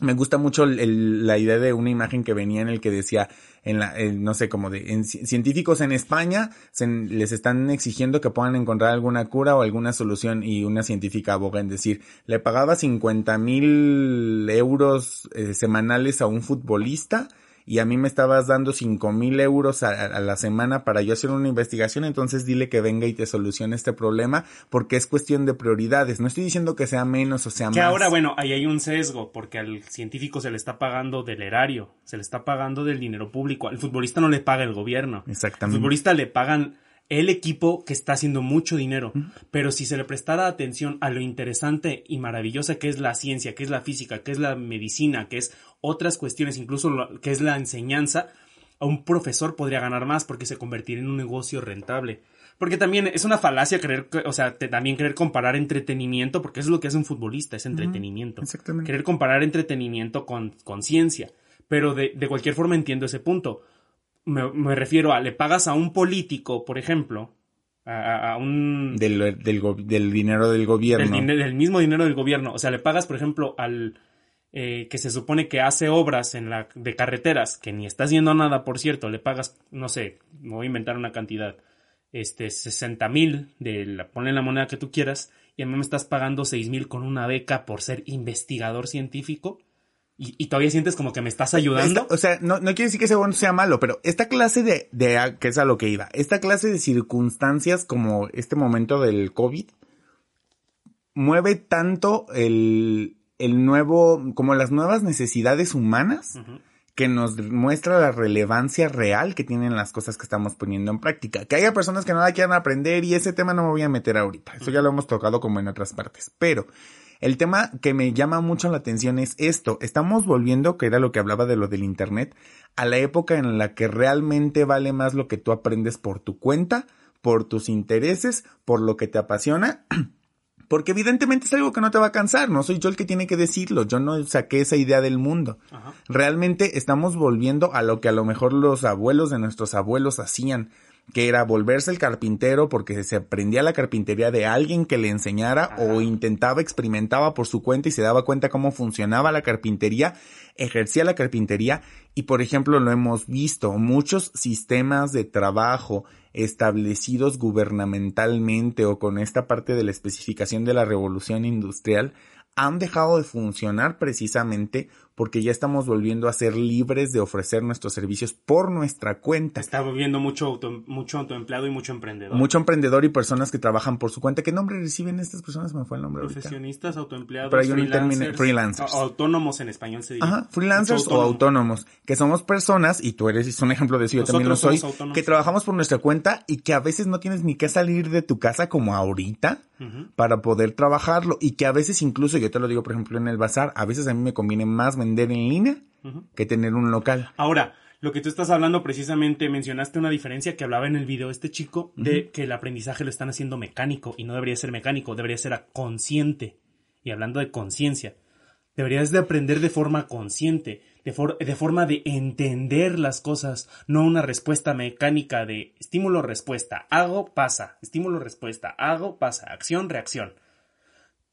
Me gusta mucho la idea de una imagen que venía en el que decía, en la, no sé, como de científicos en España les están exigiendo que puedan encontrar alguna cura o alguna solución y una científica aboga en decir, le pagaba 50 mil euros eh, semanales a un futbolista y a mí me estabas dando cinco mil euros a, la semana para yo hacer una investigación, entonces dile que venga y te solucione este problema porque es cuestión de prioridades. No estoy diciendo que sea menos o sea más. Que ahora, bueno, ahí hay un sesgo porque al científico se le está pagando del erario, se le está pagando del dinero público. Al futbolista no le paga el gobierno. Exactamente. Al futbolista le pagan el equipo que está haciendo mucho dinero. Pero si se le prestara atención a lo interesante y maravillosa que es la ciencia, que es la física, que es la medicina, que es otras cuestiones, incluso lo, que es la enseñanza, a un profesor podría ganar más porque se convertiría en un negocio rentable. Porque también es una falacia creer, o sea, también querer comparar entretenimiento, porque eso es lo que hace un futbolista, es entretenimiento. exactamente. Querer comparar entretenimiento con, con ciencia. Pero de, de cualquier forma entiendo ese punto me, refiero a, le pagas a un político, por ejemplo, a, un... Del, del, dinero del gobierno. Del, mismo dinero del gobierno. O sea, le pagas, por ejemplo, al eh, que se supone que hace obras en la, de carreteras, que ni está haciendo nada, por cierto, le pagas, no sé, me voy a inventar una cantidad, este, 60 mil, de la, ponle la moneda que tú quieras, y a mí me estás pagando 6 mil con una beca por ser investigador científico y, todavía sientes como que me estás ayudando. o sea, no, no quiere decir que ese bueno sea malo, pero esta clase de, de, que es a lo que iba, esta clase de circunstancias como este momento del COVID, mueve tanto el, el nuevo, como las nuevas necesidades humanas, que nos muestra la relevancia real que tienen las cosas que estamos poniendo en práctica. Que haya personas que no la quieran aprender y ese tema no me voy a meter ahorita. Eso ya lo hemos tocado como en otras partes. Pero el tema que me llama mucho la atención es esto. Estamos volviendo, que era lo que hablaba de lo del Internet, a la época en la que realmente vale más lo que tú aprendes por tu cuenta, por tus intereses, por lo que te apasiona. [CLEARS THROAT] Porque evidentemente es algo que no te va a cansar, no soy yo el que tiene que decirlo, yo no saqué esa idea del mundo. Realmente estamos volviendo a lo que a lo mejor los abuelos de nuestros abuelos hacían, que era volverse el carpintero porque se aprendía la carpintería de alguien que le enseñara o intentaba, experimentaba por su cuenta y se daba cuenta cómo funcionaba la carpintería, ejercía la carpintería. Y por ejemplo lo hemos visto, muchos sistemas de trabajo establecidos gubernamentalmente o con esta parte de la especificación de la revolución industrial han dejado de funcionar precisamente porque ya estamos volviendo a ser libres de ofrecer nuestros servicios por nuestra cuenta. Está volviendo mucho, mucho autoempleado y mucho emprendedor. Mucho emprendedor y personas que trabajan por su cuenta. ¿Qué nombre reciben estas personas? Me fue el nombre Profesionistas, autoempleados, freelancers, freelancers. Autónomos en español se dice. Ajá, freelancers o autónomos. Que somos personas, y tú eres un ejemplo de eso, yo también lo soy, que trabajamos por nuestra cuenta y que a veces no tienes ni que salir de tu casa como ahorita para poder trabajarlo. Y que a veces incluso, yo te lo digo por ejemplo en el bazar, a veces a mí me conviene más vender en línea que tener un local. Ahora, lo que tú estás hablando precisamente, mencionaste una diferencia que hablaba en el video este chico de que el aprendizaje lo están haciendo mecánico y no debería ser mecánico, debería ser consciente. Y hablando de conciencia, deberías de aprender de forma consciente, de, de forma de entender las cosas, no una respuesta mecánica de estímulo-respuesta, hago, pasa, estímulo-respuesta, hago, pasa, acción-reacción.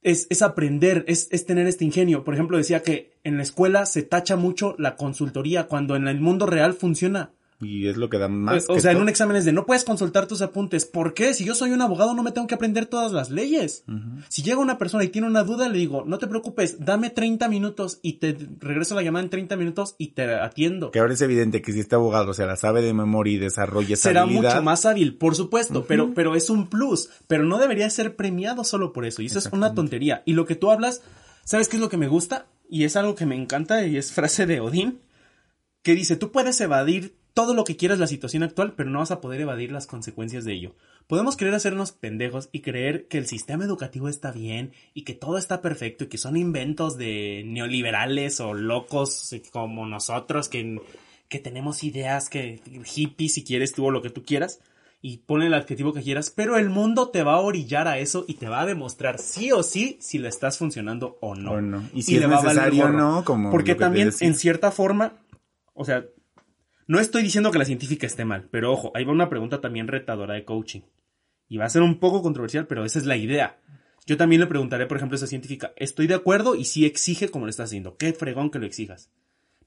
Es, es aprender, es, es tener este ingenio. Por ejemplo, decía que en la escuela se tacha mucho la consultoría cuando en el mundo real funciona. Y es lo que da más. O que sea, en todo. un examen es de no puedes consultar tus apuntes. ¿Por qué? Si yo soy un abogado no me tengo que aprender todas las leyes. Si llega una persona y tiene una duda, le digo, no te preocupes, dame 30 minutos y te regreso la llamada en 30 minutos y te atiendo. Que ahora es evidente que si este abogado se la sabe de memoria y desarrolla esa Será habilidad, mucho más hábil, por supuesto, pero, pero es un plus. Pero no debería ser premiado solo por eso. Y eso es una tontería. Y lo que tú hablas, ¿sabes qué es lo que me gusta? Y es algo que me encanta y es frase de Odín, que dice, tú puedes evadir todo lo que quieras la situación actual, pero no vas a poder evadir las consecuencias de ello. Podemos querer hacernos pendejos y creer que el sistema educativo está bien y que todo está perfecto y que son inventos de neoliberales o locos como nosotros que, que tenemos ideas que hippies si quieres tú o lo que tú quieras y ponle el adjetivo que quieras, pero el mundo te va a orillar a eso y te va a demostrar sí o sí si le estás funcionando o no. O no. Y si es le va a valer necesario o no, como Porque también, en cierta forma, o sea, no estoy diciendo que la científica esté mal, pero ojo, ahí va una pregunta también retadora de coaching. Y va a ser un poco controversial, pero esa es la idea. Yo también le preguntaré, por ejemplo, a esa científica, estoy de acuerdo y sí exige como lo estás haciendo. Qué fregón que lo exijas.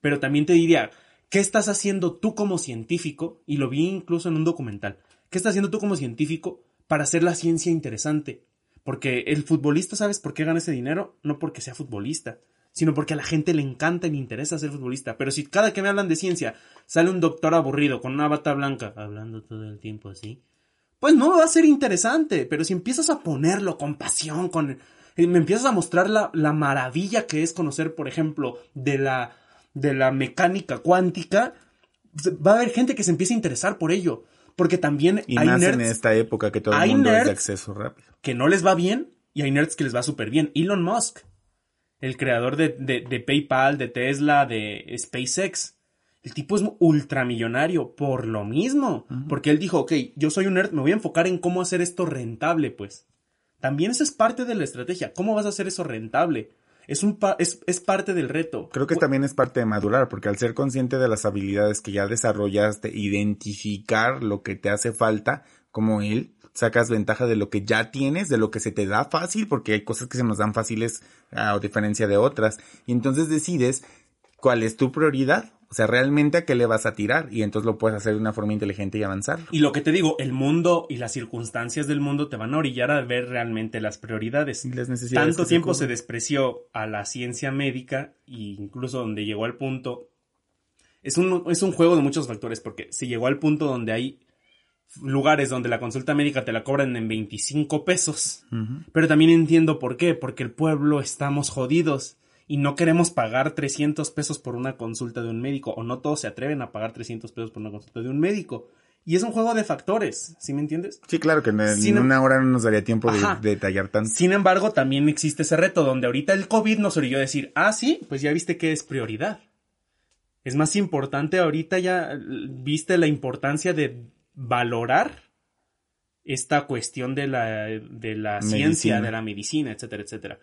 Pero también te diría, ¿qué estás haciendo tú como científico? Y lo vi incluso en un documental. ¿Qué estás haciendo tú como científico para hacer la ciencia interesante? Porque el futbolista, ¿sabes por qué gana ese dinero? No porque sea futbolista, sino porque a la gente le encanta y le interesa ser futbolista. Pero si cada que me hablan de ciencia sale un doctor aburrido con una bata blanca, hablando todo el tiempo así, pues no va a ser interesante. Pero si empiezas a ponerlo con pasión, con eh, me empiezas a mostrar la, la maravilla que es conocer, por ejemplo, de la, de la mecánica cuántica, va a haber gente que se empiece a interesar por ello. Porque también Y hay nerds en esta época que todo el mundo es de acceso rápido. que no les va bien y hay nerds que les va súper bien. Elon Musk, el creador de, de- de PayPal, de Tesla, de SpaceX. El tipo es ultramillonario por lo mismo. Porque él dijo, ok, yo soy un nerd, me voy a enfocar en cómo hacer esto rentable, pues. También esa es parte de la estrategia. ¿Cómo vas a hacer eso rentable? Es, un pa- es, es parte del reto. Creo que también es parte de madurar, porque al ser consciente de las habilidades que ya desarrollaste, identificar lo que te hace falta, como él, sacas ventaja de lo que ya tienes, de lo que se te da fácil, porque hay cosas que se nos dan fáciles a diferencia de otras. Y entonces decides cuál es tu prioridad, o sea, realmente a qué le vas a tirar, y entonces lo puedes hacer de una forma inteligente y avanzar. Y lo que te digo, el mundo y las circunstancias del mundo te van a orillar a ver realmente las prioridades. Y las necesidades Tanto se tiempo se despreció a la ciencia médica e incluso donde llegó al punto es un, es un juego de muchos factores porque se llegó al punto donde hay lugares donde la consulta médica te la cobran en 25 pesos. Pero también entiendo por qué, porque el pueblo estamos jodidos y no queremos pagar 300 pesos por una consulta de un médico o no todos se atreven a pagar 300 pesos por una consulta de un médico. Y es un juego de factores, ¿sí me entiendes? Sí, claro que en, en Sin em- una hora no nos daría tiempo de, de detallar tanto. Sin embargo, también existe ese reto donde ahorita el COVID nos orilló a decir, ah, sí, pues ya viste que es prioridad. Es más importante ahorita ya viste la importancia de valorar esta cuestión de la, de la ciencia, de la medicina, etcétera, etcétera.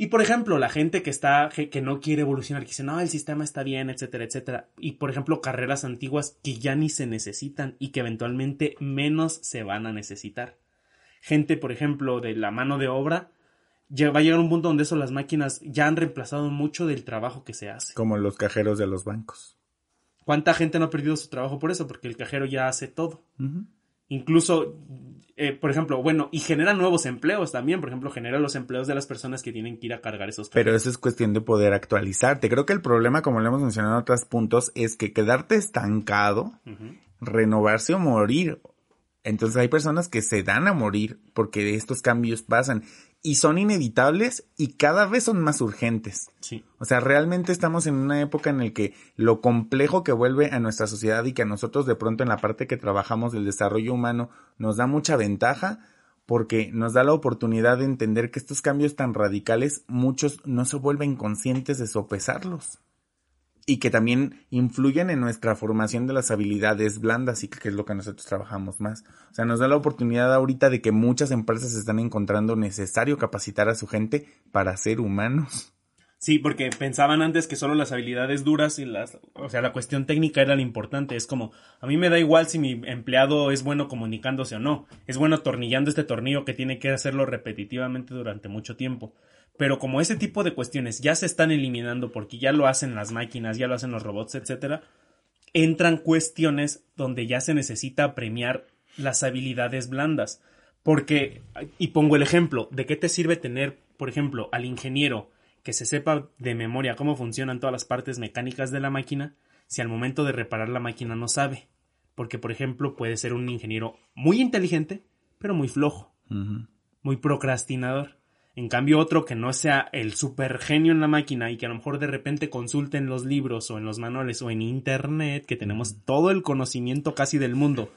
Y por ejemplo, la gente que está, que, que no quiere evolucionar, que dice, no, el sistema está bien, etcétera, etcétera. Y por ejemplo, carreras antiguas que ya ni se necesitan y que eventualmente menos se van a necesitar. Gente, por ejemplo, de la mano de obra, ya va a llegar un punto donde eso las máquinas ya han reemplazado mucho del trabajo que se hace. Como los cajeros de los bancos. ¿Cuánta gente no ha perdido su trabajo por eso? Porque el cajero ya hace todo. Incluso, eh, por ejemplo, bueno, y genera nuevos empleos también. Por ejemplo, genera los empleos de las personas que tienen que ir a cargar esos Pero eso es cuestión de poder actualizarte. Creo que el problema, como lo hemos mencionado en otros puntos, es que quedarte estancado, renovarse o morir. Entonces hay personas que se dan a morir porque estos cambios pasan y son inevitables y cada vez son más urgentes. Sí. O sea, realmente estamos en una época en la que lo complejo que vuelve a nuestra sociedad y que a nosotros de pronto en la parte que trabajamos del desarrollo humano nos da mucha ventaja porque nos da la oportunidad de entender que estos cambios tan radicales muchos no se vuelven conscientes de sopesarlos y que también influyen en nuestra formación de las habilidades blandas y que es lo que nosotros trabajamos más. O sea, nos da la oportunidad ahorita de que muchas empresas están encontrando necesario capacitar a su gente para ser humanos. Sí, porque pensaban antes que solo las habilidades duras y las, o sea, la cuestión técnica era lo importante. Es como, a mí me da igual si mi empleado es bueno comunicándose o no. Es bueno atornillando este tornillo que tiene que hacerlo repetitivamente durante mucho tiempo. Pero como ese tipo de cuestiones ya se están eliminando porque ya lo hacen las máquinas, ya lo hacen los robots, etcétera, entran cuestiones donde ya se necesita premiar las habilidades blandas. Porque, y pongo el ejemplo, ¿de qué te sirve tener, por ejemplo, al ingeniero que se sepa de memoria cómo funcionan todas las partes mecánicas de la máquina si al momento de reparar la máquina no sabe? Porque, por ejemplo, puede ser un ingeniero muy inteligente, pero muy flojo, muy procrastinador. En cambio, otro que no sea el super genio en la máquina y que a lo mejor de repente consulte en los libros o en los manuales o en internet, que tenemos todo el conocimiento casi del mundo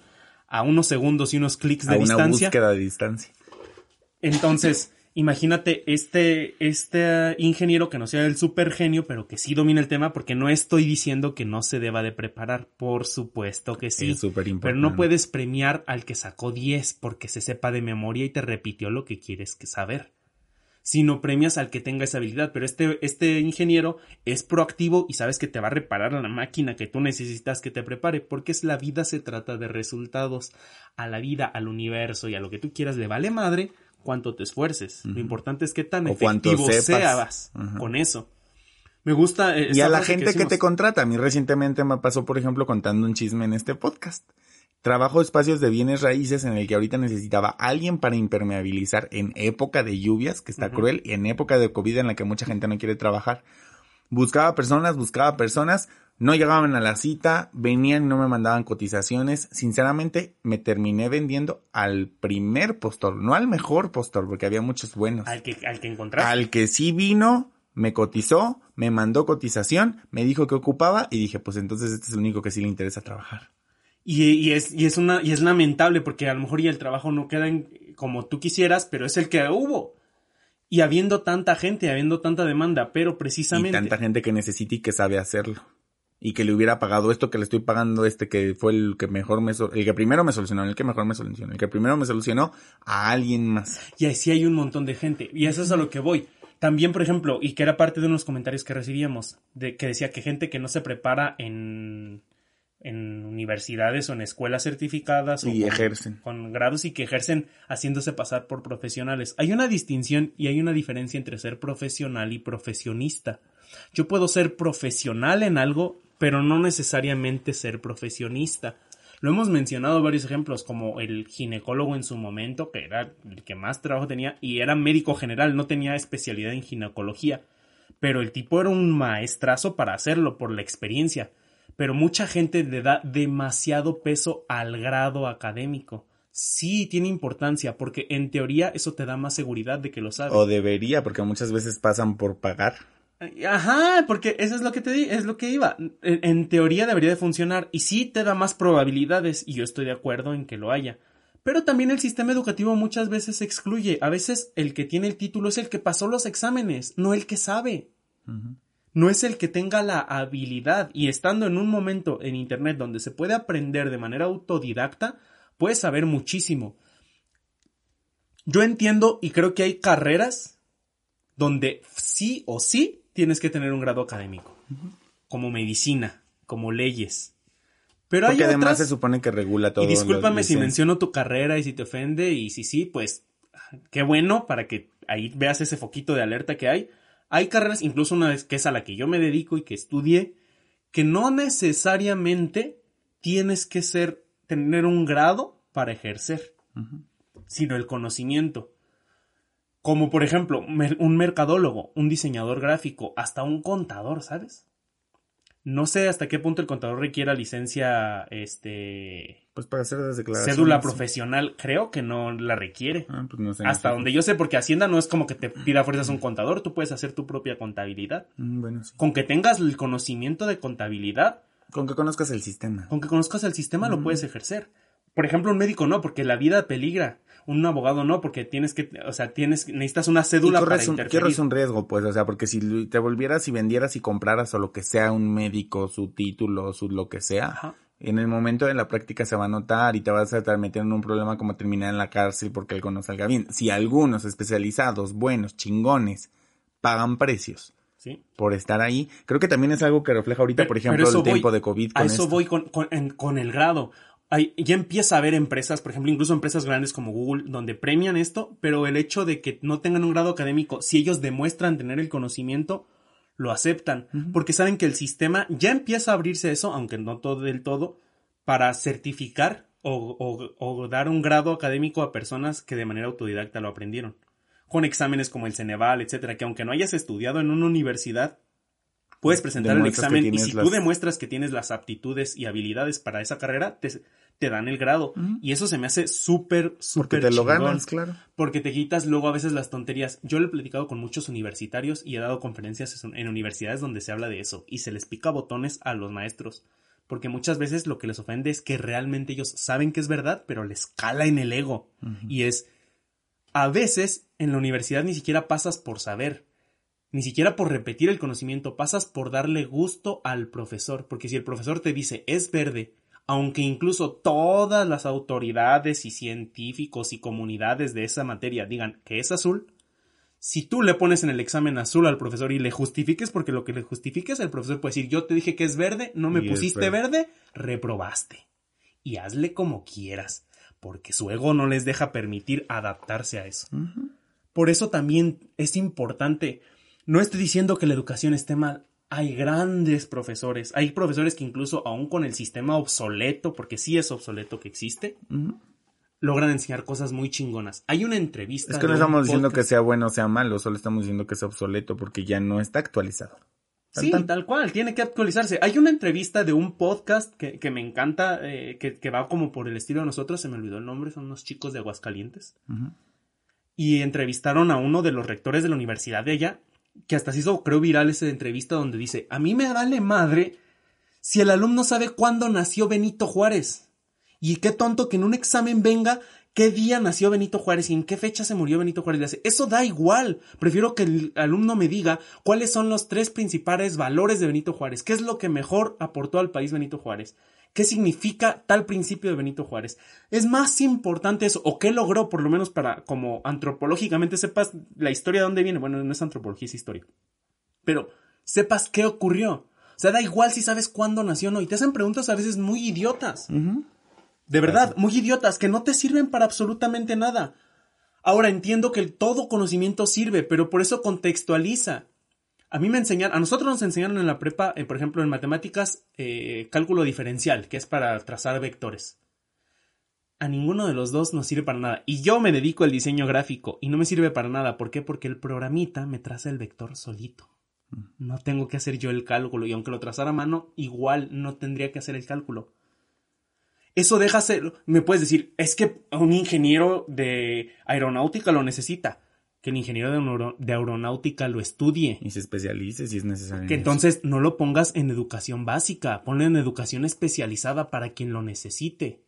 a unos segundos y unos clics de a una búsqueda de distancia. Entonces, imagínate este, este ingeniero que no sea el super genio, pero que sí domina el tema, porque no estoy diciendo que no se deba de preparar, por supuesto que sí. Es súper Pero no puedes premiar al que sacó 10 porque se sepa de memoria y te repitió lo que quieres que saber. Sino premias al que tenga esa habilidad. Pero este, este ingeniero es proactivo y sabes que te va a reparar la máquina que tú necesitas que te prepare. Porque es la vida se trata de resultados. A la vida, al universo y a lo que tú quieras le vale madre cuánto te esfuerces. Lo importante es qué tan O efectivo seas con eso. Me gusta. eh, Y a la gente que, te contrata. A mí recientemente me pasó, por ejemplo, contando un chisme en este podcast. Trabajo espacios de bienes raíces en el que ahorita necesitaba alguien para impermeabilizar en época de lluvias, que está cruel, y en época de COVID en la que mucha gente no quiere trabajar. Buscaba personas, buscaba personas, no llegaban a la cita, venían y no me mandaban cotizaciones. Sinceramente, me terminé vendiendo al primer postor, no al mejor postor, porque había muchos buenos. Al que, al que encontraste. Al que sí vino, me cotizó, me mandó cotización, me dijo que ocupaba y dije, pues entonces este es el único que sí le interesa trabajar. Y, y es, y es una, y es lamentable porque a lo mejor ya el trabajo no queda en- como tú quisieras, pero es el que hubo. Y habiendo tanta gente, habiendo tanta demanda, pero Y precisamente. tanta gente que necesita y que sabe hacerlo. Y que le hubiera pagado esto que le estoy pagando este que fue el que mejor me el que primero me solucionó, el que mejor me solucionó, el que primero me solucionó a alguien más. Y así hay un montón de gente. Y eso es a lo que voy. También, por ejemplo, y que era parte de unos comentarios que recibíamos, de que decía que gente que no se prepara en, en universidades o en escuelas certificadas o Y con- ejercen. con grados y que ejercen haciéndose pasar por profesionales. Hay una distinción y hay una diferencia entre ser profesional y profesionista. Yo puedo ser profesional en algo, pero no necesariamente ser profesionista. Lo hemos mencionado varios ejemplos, como el ginecólogo en su momento, que era el que más trabajo tenía, y era médico general, no tenía especialidad en ginecología. Pero el tipo era un maestrazo para hacerlo, por la experiencia. Pero mucha gente le da demasiado peso al grado académico. Sí, tiene importancia, porque en teoría eso te da más seguridad de que lo sabes. O debería, porque muchas veces pasan por pagar. Ajá, porque eso es lo que te di, es lo que iba. En, en teoría debería de funcionar y sí te da más probabilidades y yo estoy de acuerdo en que lo haya. Pero también el sistema educativo muchas veces excluye. A veces el que tiene el título es el que pasó los exámenes, no el que sabe. No es el que tenga la habilidad y estando en un momento en internet donde se puede aprender de manera autodidacta, puedes saber muchísimo. Yo entiendo y creo que hay carreras donde sí o sí tienes que tener un grado académico, como medicina, como leyes. Pero Porque hay además otras, se supone que regula todo. y discúlpame si menciono tu carrera y si te ofende y si sí, pues qué bueno para que ahí veas ese foquito de alerta que hay. Hay carreras, incluso una vez que es a la que yo me dedico y que estudié, que no necesariamente tienes que ser, tener un grado para ejercer, sino el conocimiento. Como por ejemplo, un mercadólogo, un diseñador gráfico, hasta un contador, ¿sabes? No sé hasta qué punto el contador requiera licencia, este, Pues para hacer las declaraciones. cédula profesional, creo que no la requiere. Ah, pues no sé. Hasta no sé. donde yo sé, porque Hacienda no es como que te pida fuerzas un contador, tú puedes hacer tu propia contabilidad. Mm, Bueno, sí. Con que tengas el conocimiento de contabilidad, Con que conozcas el sistema. con que conozcas el sistema, lo puedes ejercer. Por ejemplo, un médico no, porque la vida peligra. Un abogado no, porque tienes que, o sea, tienes, necesitas una Y cédula para corres un, interferir. corres un riesgo, pues, o sea, porque si te volvieras y vendieras y compraras o lo que sea un médico, su título, su lo que sea, Ajá. en el momento de la práctica se va a notar y te vas a estar metiendo en un problema como terminar en la cárcel porque algo no salga bien. Si algunos especializados, buenos, chingones, pagan precios, ¿sí? por estar ahí. Creo que también es algo que refleja ahorita, Pero- por ejemplo, eso el tiempo de COVID. A Con eso esto. voy con, con- en- con el grado. Hay- ya empieza a haber empresas, por ejemplo, incluso empresas grandes como Google, donde premian esto, pero el hecho de que no tengan un grado académico, si ellos demuestran tener el conocimiento, lo aceptan, porque saben que el sistema ya empieza a abrirse eso, aunque no todo del todo, para certificar o, o- o dar un grado académico a personas que de manera autodidacta lo aprendieron. Con exámenes como el Ceneval, etcétera, que aunque no hayas estudiado en una universidad, puedes presentar el examen y si las- tú demuestras que tienes las aptitudes y habilidades para esa carrera, te, te dan el grado. Y eso se me hace súper, Porque súper te lo chingón. ganas, claro. Porque te quitas luego a veces las tonterías. Yo lo he platicado con muchos universitarios y he dado conferencias en universidades donde se habla de eso y se les pica botones a los maestros. Porque muchas veces lo que les ofende es que realmente ellos saben que es verdad, pero les cala en el ego. Y es, a veces en la universidad ni siquiera pasas por saber, ni siquiera por repetir el conocimiento, pasas por darle gusto al profesor. Porque si el profesor te dice es verde, aunque incluso todas las autoridades y científicos y comunidades de esa materia digan que es azul, si tú le pones en el examen azul al profesor y le justifiques, porque lo que le justifiques, el profesor puede decir, yo te dije que es verde, no me Y pusiste verde. verde, reprobaste. Y hazle como quieras, porque su ego no les deja permitir adaptarse a eso. Por eso también es importante, no estoy diciendo que la educación esté mal, hay grandes profesores, hay profesores que incluso aún con el sistema obsoleto, porque sí es obsoleto que existe, logran enseñar cosas muy chingonas. Hay una entrevista. Es que no estamos diciendo que sea bueno o sea malo, solo estamos diciendo que sea obsoleto porque ya no está actualizado. Tan, Sí, tan. tal cual, tiene que actualizarse. Hay una entrevista de un podcast que, que me encanta, eh, que, que va como por el estilo de nosotros, se me olvidó el nombre, son unos chicos de Aguascalientes. Y entrevistaron a uno de los rectores de la universidad de allá, que hasta se hizo, creo, viral esa entrevista donde dice, a mí me vale madre si el alumno sabe cuándo nació Benito Juárez. Y qué tonto que en un examen venga qué día nació Benito Juárez y en qué fecha se murió Benito Juárez. Le hace, Eso da igual. Prefiero que el alumno me diga cuáles son los tres principales valores de Benito Juárez. ¿Qué es lo que mejor aportó al país Benito Juárez? ¿Qué significa tal principio de Benito Juárez? Es más importante eso, o qué logró, por lo menos para, como antropológicamente sepas la historia de dónde viene. Bueno, no es antropología, es historia. Pero sepas qué ocurrió. O sea, da igual si sabes cuándo nació o no. Y te hacen preguntas a veces muy idiotas. De verdad, muy idiotas, que no te sirven para absolutamente nada. Ahora entiendo que el todo conocimiento sirve, pero por eso contextualiza. A mí me enseñaron, a nosotros nos enseñaron en la prepa, eh, por ejemplo, en matemáticas, eh, cálculo diferencial, que es para trazar vectores. A ninguno de los dos nos sirve para nada. Y yo me dedico al diseño gráfico y no me sirve para nada. ¿Por qué? Porque el programita me traza el vector solito. No tengo que hacer yo el cálculo y aunque lo trazara a mano, igual no tendría que hacer el cálculo. Eso deja ser, me puedes decir, es que un ingeniero de aeronáutica lo necesita. Que el ingeniero de, aero- de aeronáutica lo estudie. Y se especialice si es necesario. Que entonces no lo pongas en educación básica, ponlo en educación especializada para quien lo necesite.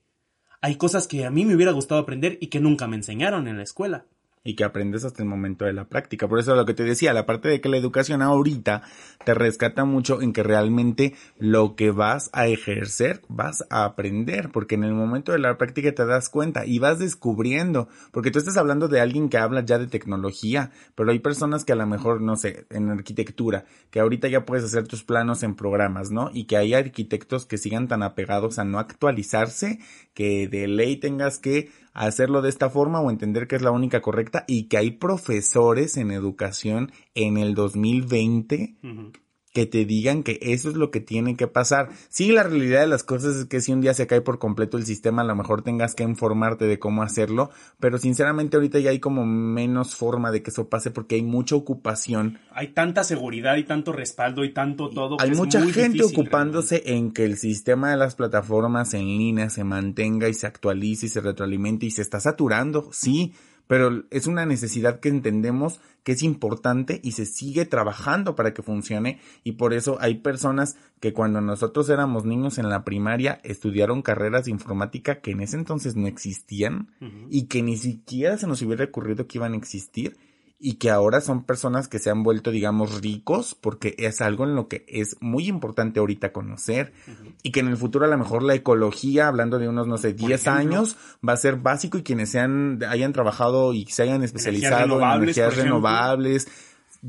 Hay cosas que a mí me hubiera gustado aprender y que nunca me enseñaron en la escuela. Y que aprendes hasta el momento de la práctica. Por eso lo que te decía, la parte de que la educación ahorita te rescata mucho en que realmente lo que vas a ejercer, vas a aprender, porque en el momento de la práctica te das cuenta y vas descubriendo, porque tú estás hablando de alguien que habla ya de tecnología, pero hay personas que a lo mejor, no sé, en arquitectura, que ahorita ya puedes hacer tus planos en programas, ¿no? Y que hay arquitectos que sigan tan apegados a no actualizarse, que de ley tengas que hacerlo de esta forma o entender que es la única correcta y que hay profesores en educación en el 2020 Ujú. Que te digan que eso es lo que tiene que pasar. Sí, la realidad de las cosas es que si un día se cae por completo el sistema, a lo mejor tengas que informarte de cómo hacerlo, pero sinceramente ahorita ya hay como menos forma de que eso pase porque hay mucha ocupación. Hay tanta seguridad y tanto respaldo y tanto todo. que Hay es mucha muy gente difícil ocupándose en que el sistema de las plataformas en línea se mantenga y se actualice y se retroalimente y se está saturando, sí, pero es una necesidad que entendemos que es importante y se sigue trabajando para que funcione y por eso hay personas que cuando nosotros éramos niños en la primaria estudiaron carreras de informática que en ese entonces no existían y que ni siquiera se nos hubiera ocurrido que iban a existir y que ahora son personas que se han vuelto, digamos, ricos porque es algo en lo que es muy importante ahorita conocer y que en el futuro a lo mejor la ecología, hablando de unos, no sé, 10 ejemplo. años, va a ser básico y quienes sean, hayan trabajado y se hayan especializado en energías renovables,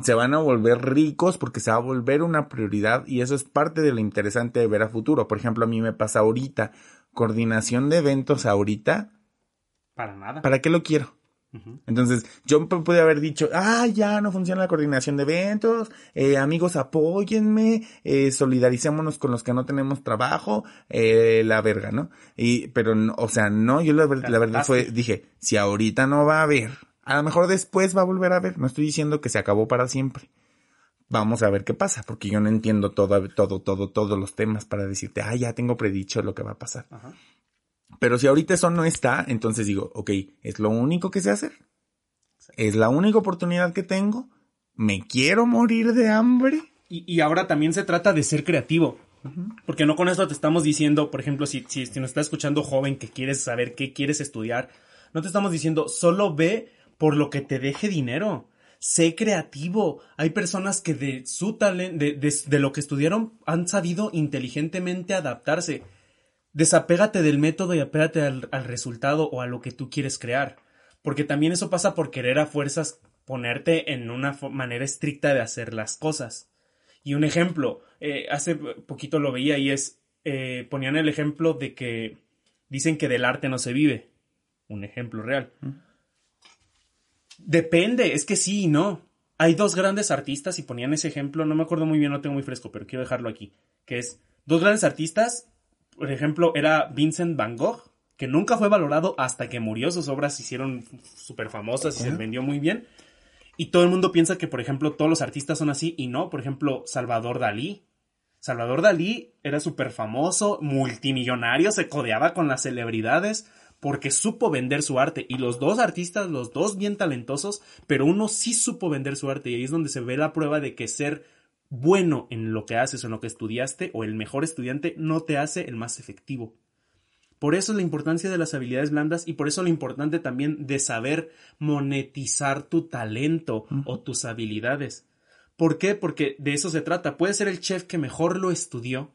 se van a volver ricos porque se va a volver una prioridad y eso es parte de lo interesante de ver a futuro. Por ejemplo, a mí me pasa ahorita, coordinación de eventos ahorita. Para nada. ¿Para qué lo quiero? Entonces, yo pude haber dicho, ah, ya no funciona la coordinación de eventos, eh, amigos, apóyenme, eh, solidaricémonos con los que no tenemos trabajo, eh, la verga, ¿no? Y, pero, o sea, no, yo la, la verdad fue, dije, si ahorita no va a haber, a lo mejor después va a volver a haber, no estoy diciendo que se acabó para siempre. Vamos a ver qué pasa, porque yo no entiendo todo, todo, todo, todos los temas para decirte, ah, ya tengo predicho lo que va a pasar. Ajá. Pero si ahorita eso no está, entonces digo, ok, es lo único que sé hacer. Es la única oportunidad que tengo. Me quiero morir de hambre. Y, ahora también se trata de ser creativo. Porque no con esto te estamos diciendo, por ejemplo, si, si, si nos está escuchando joven que quieres saber qué quieres estudiar, no te estamos diciendo solo ve por lo que te deje dinero. Sé creativo. Hay personas que de su talento, de, de, lo que estudiaron, han sabido inteligentemente adaptarse desapégate del método y apégate al, resultado o a lo que tú quieres crear. Porque también eso pasa por querer a fuerzas ponerte en una manera estricta de hacer las cosas. Y un ejemplo, eh, hace poquito lo veía y es, eh, ponían el ejemplo de que dicen que del arte no se vive. Un ejemplo real. Depende, es que sí y no. Hay dos grandes artistas y ponían ese ejemplo, no me acuerdo muy bien, no tengo muy fresco, pero quiero dejarlo aquí, que es dos grandes artistas por ejemplo, era Vincent Van Gogh, que nunca fue valorado hasta que murió. Sus obras se hicieron súper famosas y se vendió muy bien. Y todo el mundo piensa que, por ejemplo, todos los artistas son así y no. Por ejemplo, Salvador Dalí. Salvador Dalí era súper famoso, multimillonario, se codeaba con las celebridades porque supo vender su arte. Y los dos artistas, los dos bien talentosos, pero uno sí supo vender su arte. Y ahí es donde se ve la prueba de que ser bueno en lo que haces o en lo que estudiaste o el mejor estudiante no te hace el más efectivo. Por eso es la importancia de las habilidades blandas y por eso lo importante también de saber monetizar tu talento o tus habilidades. ¿Por qué? Porque de eso se trata. Puede ser el chef que mejor lo estudió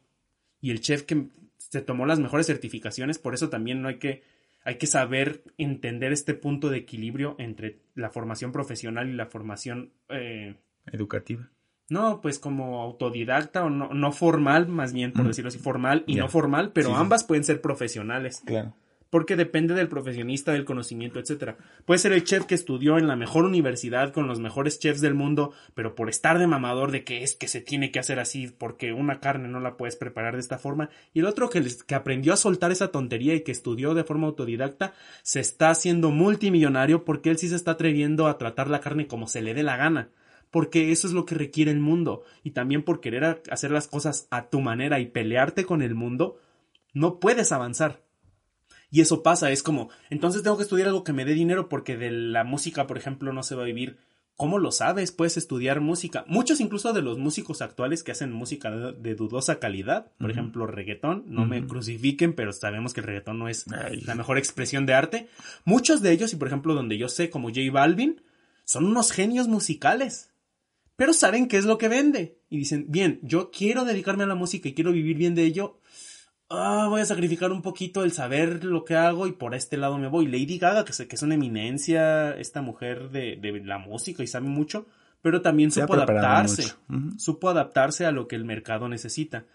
y el chef que se tomó las mejores certificaciones, por eso también no hay que hay que saber entender este punto de equilibrio entre la formación profesional y la formación eh, educativa. No, pues como autodidacta o no, no formal, más bien por decirlo así, formal y no formal, pero ambas pueden ser profesionales. Claro. Porque depende del profesionista, del conocimiento, etcétera. Puede ser el chef que estudió en la mejor universidad con los mejores chefs del mundo, pero por estar de mamador de que es que se tiene que hacer así, porque una carne no la puedes preparar de esta forma. Y el otro que, que aprendió a soltar esa tontería y que estudió de forma autodidacta, se está haciendo multimillonario porque él sí se está atreviendo a tratar la carne como se le dé la gana porque eso es lo que requiere el mundo y también por querer hacer las cosas a tu manera y pelearte con el mundo, no puedes avanzar. Y eso pasa, es como, entonces tengo que estudiar algo que me dé dinero porque de la música, por ejemplo, no se va a vivir. ¿Cómo lo sabes? Puedes estudiar música. Muchos incluso de los músicos actuales que hacen música de, dudosa calidad, por ejemplo, reggaetón, no me crucifiquen, pero sabemos que el reggaetón no es la mejor expresión de arte. Muchos de ellos, y por ejemplo, donde yo sé, como J Balvin, son unos genios musicales pero saben qué es lo que vende. Y dicen, bien, yo quiero dedicarme a la música y quiero vivir bien de ello. Ah, voy a sacrificar un poquito el saber lo que hago y por este lado me voy. Lady Gaga, que, que es una eminencia, esta mujer de, de la música y sabe mucho, pero también supo adaptarse. Supo adaptarse a lo que el mercado necesita.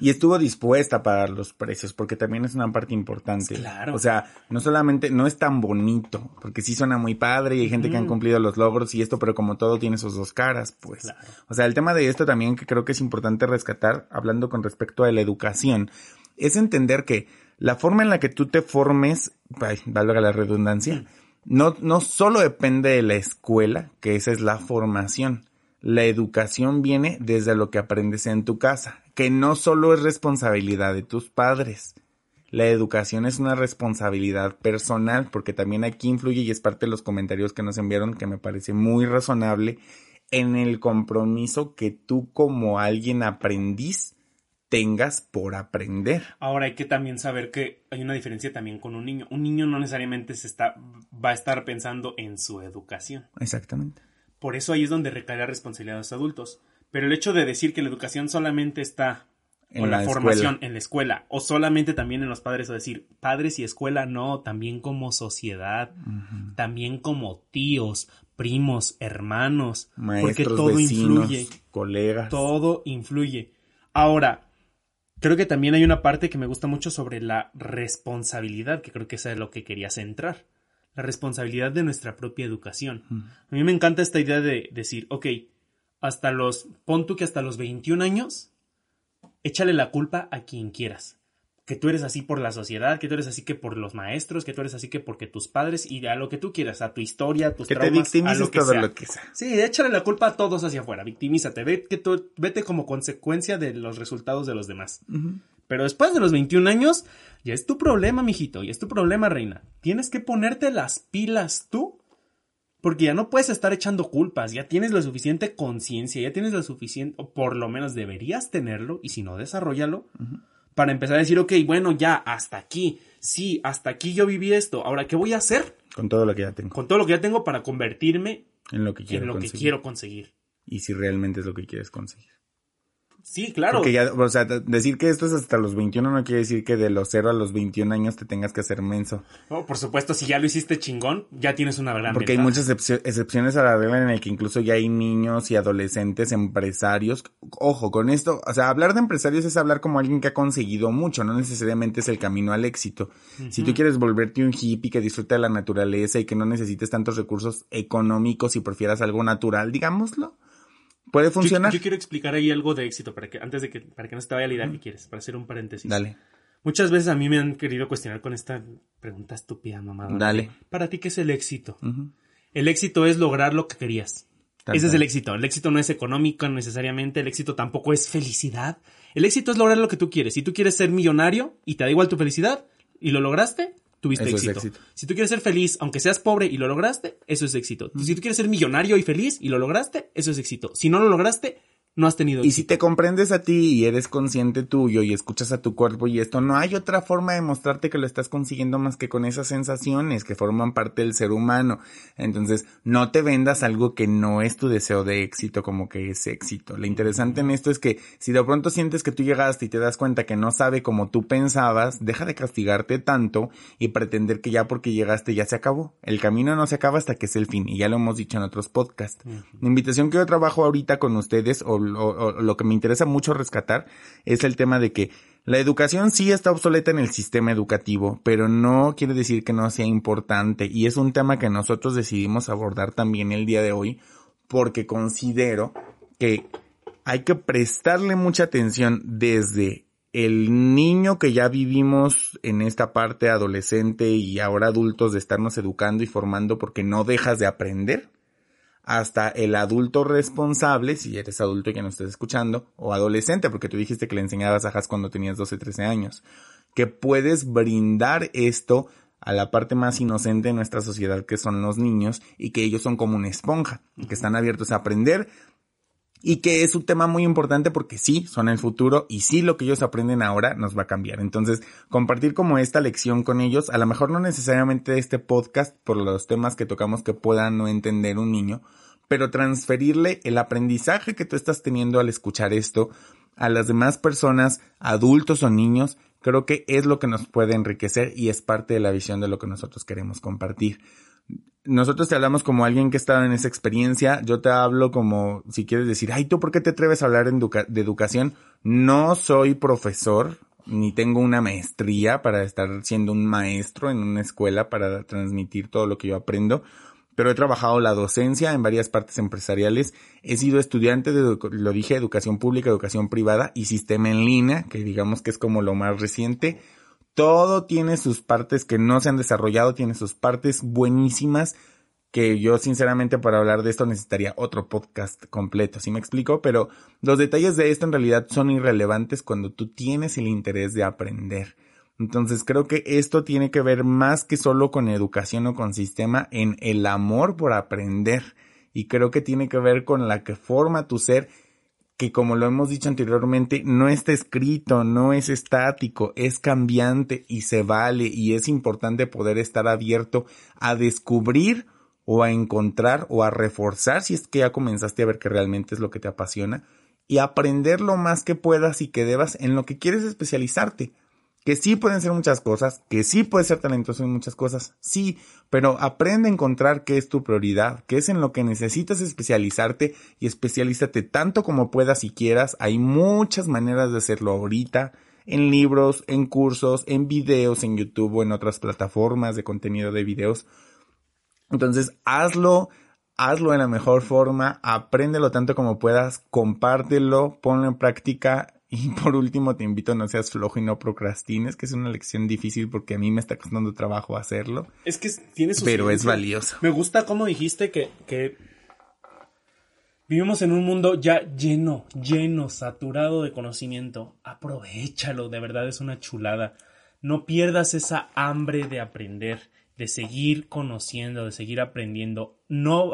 Y estuvo dispuesta a pagar los precios, porque también es una parte importante. Claro. O sea, no solamente, no es tan bonito, porque sí suena muy padre y hay gente que han cumplido los logros y esto, pero como todo tiene sus dos caras, pues. O sea, el tema de esto también que creo que es importante rescatar, hablando con respecto a la educación, es entender que la forma en la que tú te formes, ay, valga la redundancia, no, no solo depende de la escuela, que esa es la formación. La educación viene desde lo que aprendes en tu casa, que no solo es responsabilidad de tus padres. La educación es una responsabilidad personal, porque también aquí influye y es parte de los comentarios que nos enviaron que me parece muy razonable en el compromiso que tú como alguien aprendiz tengas por aprender. Ahora hay que también saber que hay una diferencia también con un niño. Un niño no necesariamente se está, va a estar pensando en su educación. Exactamente. Por eso ahí es donde recae la responsabilidad de los adultos. Pero el hecho de decir que la educación solamente está en la, formación en la escuela o solamente también en los padres o decir padres y escuela no, también como sociedad, también como tíos, primos, hermanos, Maestros, porque todo vecinos, influye. colegas. Todo influye. Ahora, creo que también hay una parte que me gusta mucho sobre la responsabilidad, que creo que esa es lo que quería centrar. La responsabilidad de nuestra propia educación. A mí me encanta esta idea de decir, ok, hasta los, pon tú que hasta los 21 años, échale la culpa a quien quieras. Que tú eres así por la sociedad, que tú eres así que por los maestros, que tú eres así que porque tus padres y a lo que tú quieras, a tu historia, a tus que te a victimices lo que todo sea. lo que sea. Sí, échale la culpa a todos hacia afuera, victimízate, ve que tú- vete como consecuencia de los resultados de los demás. Pero después de los 21 años, ya es tu problema, mijito, y es tu problema, reina. Tienes que ponerte las pilas tú, porque ya no puedes estar echando culpas, ya tienes la suficiente conciencia, ya tienes la suficiente, o por lo menos deberías tenerlo, y si no, desarrollalo, para empezar a decir, ok, bueno, ya, hasta aquí, sí, hasta aquí yo viví esto, ahora, ¿qué voy a hacer Con todo lo que ya tengo. con todo lo que ya tengo para convertirme En lo que quiero en lo que quiero conseguir? Y si realmente es lo que quieres conseguir. Sí, claro. Porque ya, o sea, de- decir que esto es hasta los 21 no quiere decir que de los 0 a los 21 años te tengas que hacer menso. Oh, por supuesto, si ya lo hiciste chingón, ya tienes una gran Porque hay muchas excepcio- excepciones a la regla en el que incluso ya hay niños y adolescentes empresarios. Ojo, con esto, o sea, hablar de empresarios es hablar como alguien que ha conseguido mucho, no necesariamente es el camino al éxito. Si tú quieres volverte un hippie que disfruta de la naturaleza y que no necesites tantos recursos económicos y prefieras algo natural, digámoslo, puede funcionar. Yo, quiero explicar ahí algo de éxito para que antes de que para que no se te vaya la idea que quieres, para hacer un paréntesis. Dale, Muchas veces a mí me han querido cuestionar con esta pregunta estúpida, mamá. Dale. Para ti qué es el éxito? El éxito es lograr lo que querías. Ese es el éxito. El éxito no es económico necesariamente, el éxito tampoco es felicidad. El éxito es lograr lo que tú quieres. Si tú quieres ser millonario y te da igual tu felicidad y lo lograste, tuviste Eso es éxito. éxito. Si tú quieres ser feliz aunque seas pobre y lo lograste, eso es éxito. Si tú quieres ser millonario y feliz y lo lograste, eso es éxito. Si no lo lograste, no has tenido Y si te comprendes a ti y eres consciente tuyo y escuchas a tu cuerpo y esto, no hay otra forma de mostrarte que lo estás consiguiendo más que con esas sensaciones que forman parte del ser humano. Entonces, no te vendas algo que no es tu deseo de éxito como que es éxito. Lo interesante en esto es que si de pronto sientes que tú llegaste y te das cuenta que no sabe como tú pensabas, deja de castigarte tanto y pretender que ya porque llegaste ya se acabó. El camino no se acaba hasta que es el fin y ya lo hemos dicho en otros podcasts. La invitación que yo trabajo ahorita con ustedes o, lo que me interesa mucho rescatar es el tema de que la educación sí está obsoleta en el sistema educativo, pero no quiere decir que no sea importante. Y es un tema que nosotros decidimos abordar también el día de hoy porque considero que hay que prestarle mucha atención desde el niño que ya vivimos en esta parte adolescente y ahora adultos de estarnos educando y formando porque no dejas de aprender hasta el adulto responsable, si eres adulto y que nos estés escuchando, o adolescente, porque tú dijiste que le enseñabas a Has cuando tenías 12, 13 años, que puedes brindar esto a la parte más inocente de nuestra sociedad, que son los niños, y que ellos son como una esponja, que están abiertos a aprender, y que es un tema muy importante porque sí, son el futuro y sí lo que ellos aprenden ahora nos va a cambiar. Entonces, compartir como esta lección con ellos, a lo mejor no necesariamente este podcast por los temas que tocamos que pueda no entender un niño, pero transferirle el aprendizaje que tú estás teniendo al escuchar esto a las demás personas, adultos o niños, creo que es lo que nos puede enriquecer y es parte de la visión de lo que nosotros queremos compartir nosotros te hablamos como alguien que estado en esa experiencia. Yo te hablo como si quieres decir, ay, ¿tú por qué te atreves a hablar de educación? No soy profesor, ni tengo una maestría para estar siendo un maestro en una escuela para transmitir todo lo que yo aprendo. Pero he trabajado la docencia en varias partes empresariales. He sido estudiante de, lo dije, educación pública, educación privada y sistema en línea, que digamos que es como lo más reciente todo tiene sus partes que no se han desarrollado, tiene sus partes buenísimas que yo sinceramente para hablar de esto necesitaría otro podcast completo, ¿sí me explico? Pero los detalles de esto en realidad son irrelevantes cuando tú tienes el interés de aprender. Entonces creo que esto tiene que ver más que solo con educación o con sistema en el amor por aprender. Y creo que tiene que ver con la que forma tu ser que como lo hemos dicho anteriormente, no está escrito, no es estático, es cambiante y se vale y es importante poder estar abierto a descubrir o a encontrar o a reforzar si es que ya comenzaste a ver que realmente es lo que te apasiona y aprender lo más que puedas y que debas en lo que quieres especializarte. Que sí pueden ser muchas cosas, que sí puedes ser talentoso en muchas cosas, sí, pero aprende a encontrar qué es tu prioridad, qué es en lo que necesitas especializarte y especialízate tanto como puedas y quieras. Hay muchas maneras de hacerlo ahorita, en libros, en cursos, en videos, en YouTube o en otras plataformas de contenido de videos. Entonces, hazlo, hazlo en la mejor forma, apréndelo tanto como puedas, compártelo, ponlo en práctica y por último, te invito a no seas flojo y no procrastines, que es una lección difícil porque a mí me está costando trabajo hacerlo. Es que tiene su Pero es valioso. Me gusta cómo dijiste que, que vivimos en un mundo ya lleno, lleno, saturado de conocimiento. Aprovechalo, de verdad es una chulada. No pierdas esa hambre de aprender, de seguir conociendo, de seguir aprendiendo. No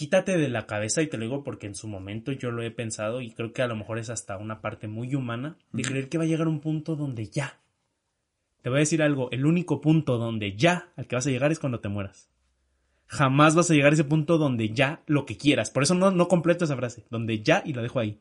quítate de la cabeza, y te lo digo porque en su momento yo lo he pensado y creo que a lo mejor es hasta una parte muy humana, de creer que va a llegar un punto donde ya. Te voy a decir algo, el único punto donde ya al que vas a llegar es cuando te mueras. Jamás vas a llegar a ese punto donde ya lo que quieras. Por eso no, no completo esa frase, donde ya y la dejo ahí.